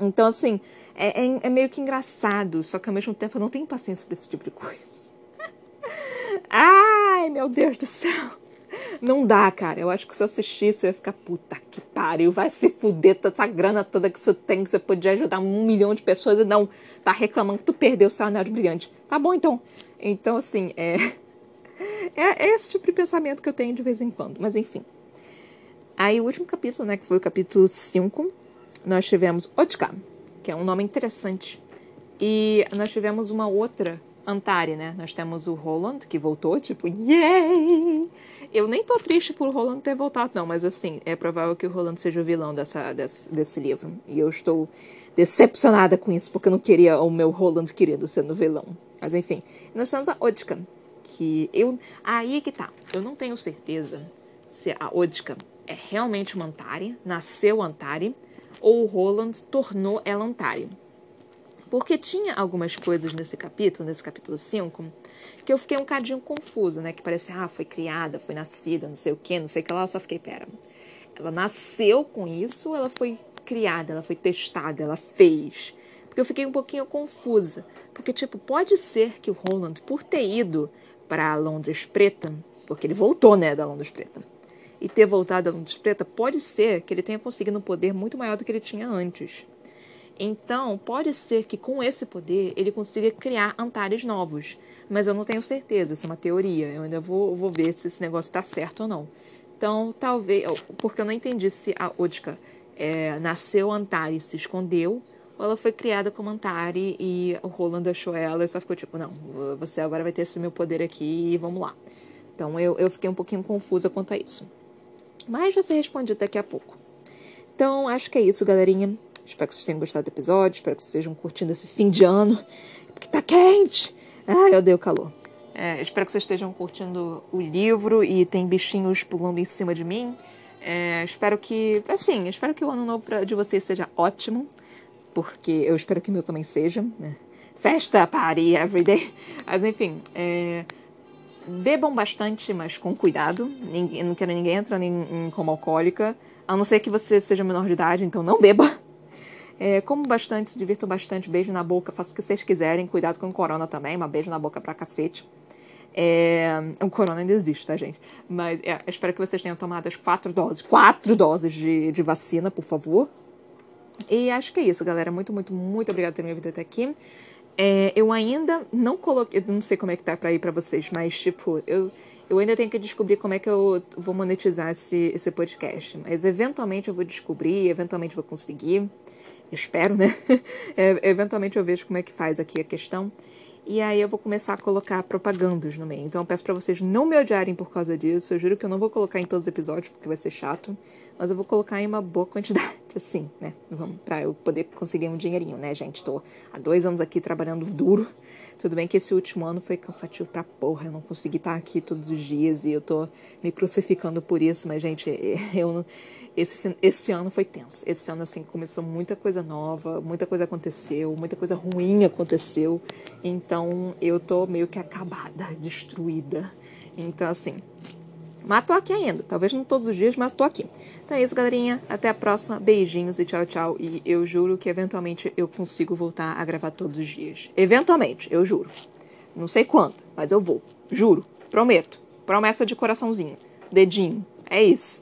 Então, assim, é, é, é meio que engraçado, só que ao mesmo tempo eu não tenho paciência pra esse tipo de coisa. Ai, meu Deus do céu. Não dá, cara. Eu acho que se eu assistisse, eu ia ficar, puta que pariu, vai se fuder essa grana toda que você tem, que você podia ajudar um milhão de pessoas e não tá reclamando que tu perdeu seu anel de brilhante. Tá bom, então. Então, assim, é... é. É esse tipo de pensamento que eu tenho de vez em quando. Mas, enfim. Aí, o último capítulo, né, que foi o capítulo 5, nós tivemos Otka, que é um nome interessante. E nós tivemos uma outra Antari, né? Nós temos o Roland, que voltou, tipo, yay! Eu nem tô triste por Roland ter voltado, não, mas assim, é provável que o Roland seja o vilão dessa, desse, desse livro. E eu estou decepcionada com isso, porque eu não queria o meu Roland querido sendo vilão. Mas enfim, nós temos a Odka, que eu. Aí que tá. Eu não tenho certeza se a Odka é realmente uma Antari, nasceu Antari, ou o Roland tornou ela Antari. Porque tinha algumas coisas nesse capítulo, nesse capítulo 5, que eu fiquei um cadinho confuso, né? Que parece, ah, foi criada, foi nascida, não sei o quê, não sei o que lá. Eu só fiquei, pera, ela nasceu com isso ela foi criada, ela foi testada, ela fez? Porque eu fiquei um pouquinho confusa. Porque, tipo, pode ser que o Roland, por ter ido para Londres Preta, porque ele voltou, né, da Londres Preta, e ter voltado a Londres Preta, pode ser que ele tenha conseguido um poder muito maior do que ele tinha antes. Então, pode ser que com esse poder ele consiga criar Antares novos. Mas eu não tenho certeza, isso é uma teoria. Eu ainda vou, vou ver se esse negócio está certo ou não. Então, talvez. Porque eu não entendi se a Odka é, nasceu Antari e se escondeu, ou ela foi criada como Antari e o Roland achou ela e só ficou tipo: não, você agora vai ter esse meu poder aqui e vamos lá. Então, eu, eu fiquei um pouquinho confusa quanto a isso. Mas vai ser respondido daqui a pouco. Então, acho que é isso, galerinha. Espero que vocês tenham gostado do episódio. Espero que vocês estejam curtindo esse fim de ano. Porque tá quente. Ai, eu odeio calor. É, espero que vocês estejam curtindo o livro e tem bichinhos pulando em cima de mim. É, espero que, assim, espero que o ano novo de vocês seja ótimo, porque eu espero que o meu também seja. Né? Festa, party, everyday. Mas enfim, é, bebam bastante, mas com cuidado. Ninguém, não quero ninguém entrando em, em coma alcoólica, a não ser que você seja menor de idade, então não beba. É, como bastante, se divirtam bastante, beijo na boca, façam o que vocês quiserem, cuidado com o corona também, uma beijo na boca pra cacete. É, o corona ainda existe, tá, gente? Mas é, espero que vocês tenham tomado as quatro doses, quatro doses de, de vacina, por favor. E acho que é isso, galera. Muito, muito, muito obrigada por ter me ouvido até aqui. É, eu ainda não coloquei, eu não sei como é que tá pra ir pra vocês, mas, tipo, eu, eu ainda tenho que descobrir como é que eu vou monetizar esse, esse podcast. Mas eventualmente eu vou descobrir, eventualmente eu vou conseguir espero, né? É, eventualmente eu vejo como é que faz aqui a questão. E aí eu vou começar a colocar propagandas no meio. Então eu peço para vocês não me odiarem por causa disso. Eu juro que eu não vou colocar em todos os episódios, porque vai ser chato. Mas eu vou colocar em uma boa quantidade, assim, né? Pra eu poder conseguir um dinheirinho, né, gente? Tô há dois anos aqui trabalhando duro. Tudo bem que esse último ano foi cansativo pra porra. Eu não consegui estar aqui todos os dias e eu tô me crucificando por isso. Mas, gente, eu esse, esse ano foi tenso. Esse ano, assim, começou muita coisa nova, muita coisa aconteceu, muita coisa ruim aconteceu. Então, eu tô meio que acabada, destruída. Então, assim, mas tô aqui ainda. Talvez não todos os dias, mas tô aqui. Então é isso, galerinha. Até a próxima. Beijinhos e tchau, tchau. E eu juro que eventualmente eu consigo voltar a gravar todos os dias. Eventualmente, eu juro. Não sei quando, mas eu vou. Juro. Prometo. Promessa de coraçãozinho. Dedinho. É isso.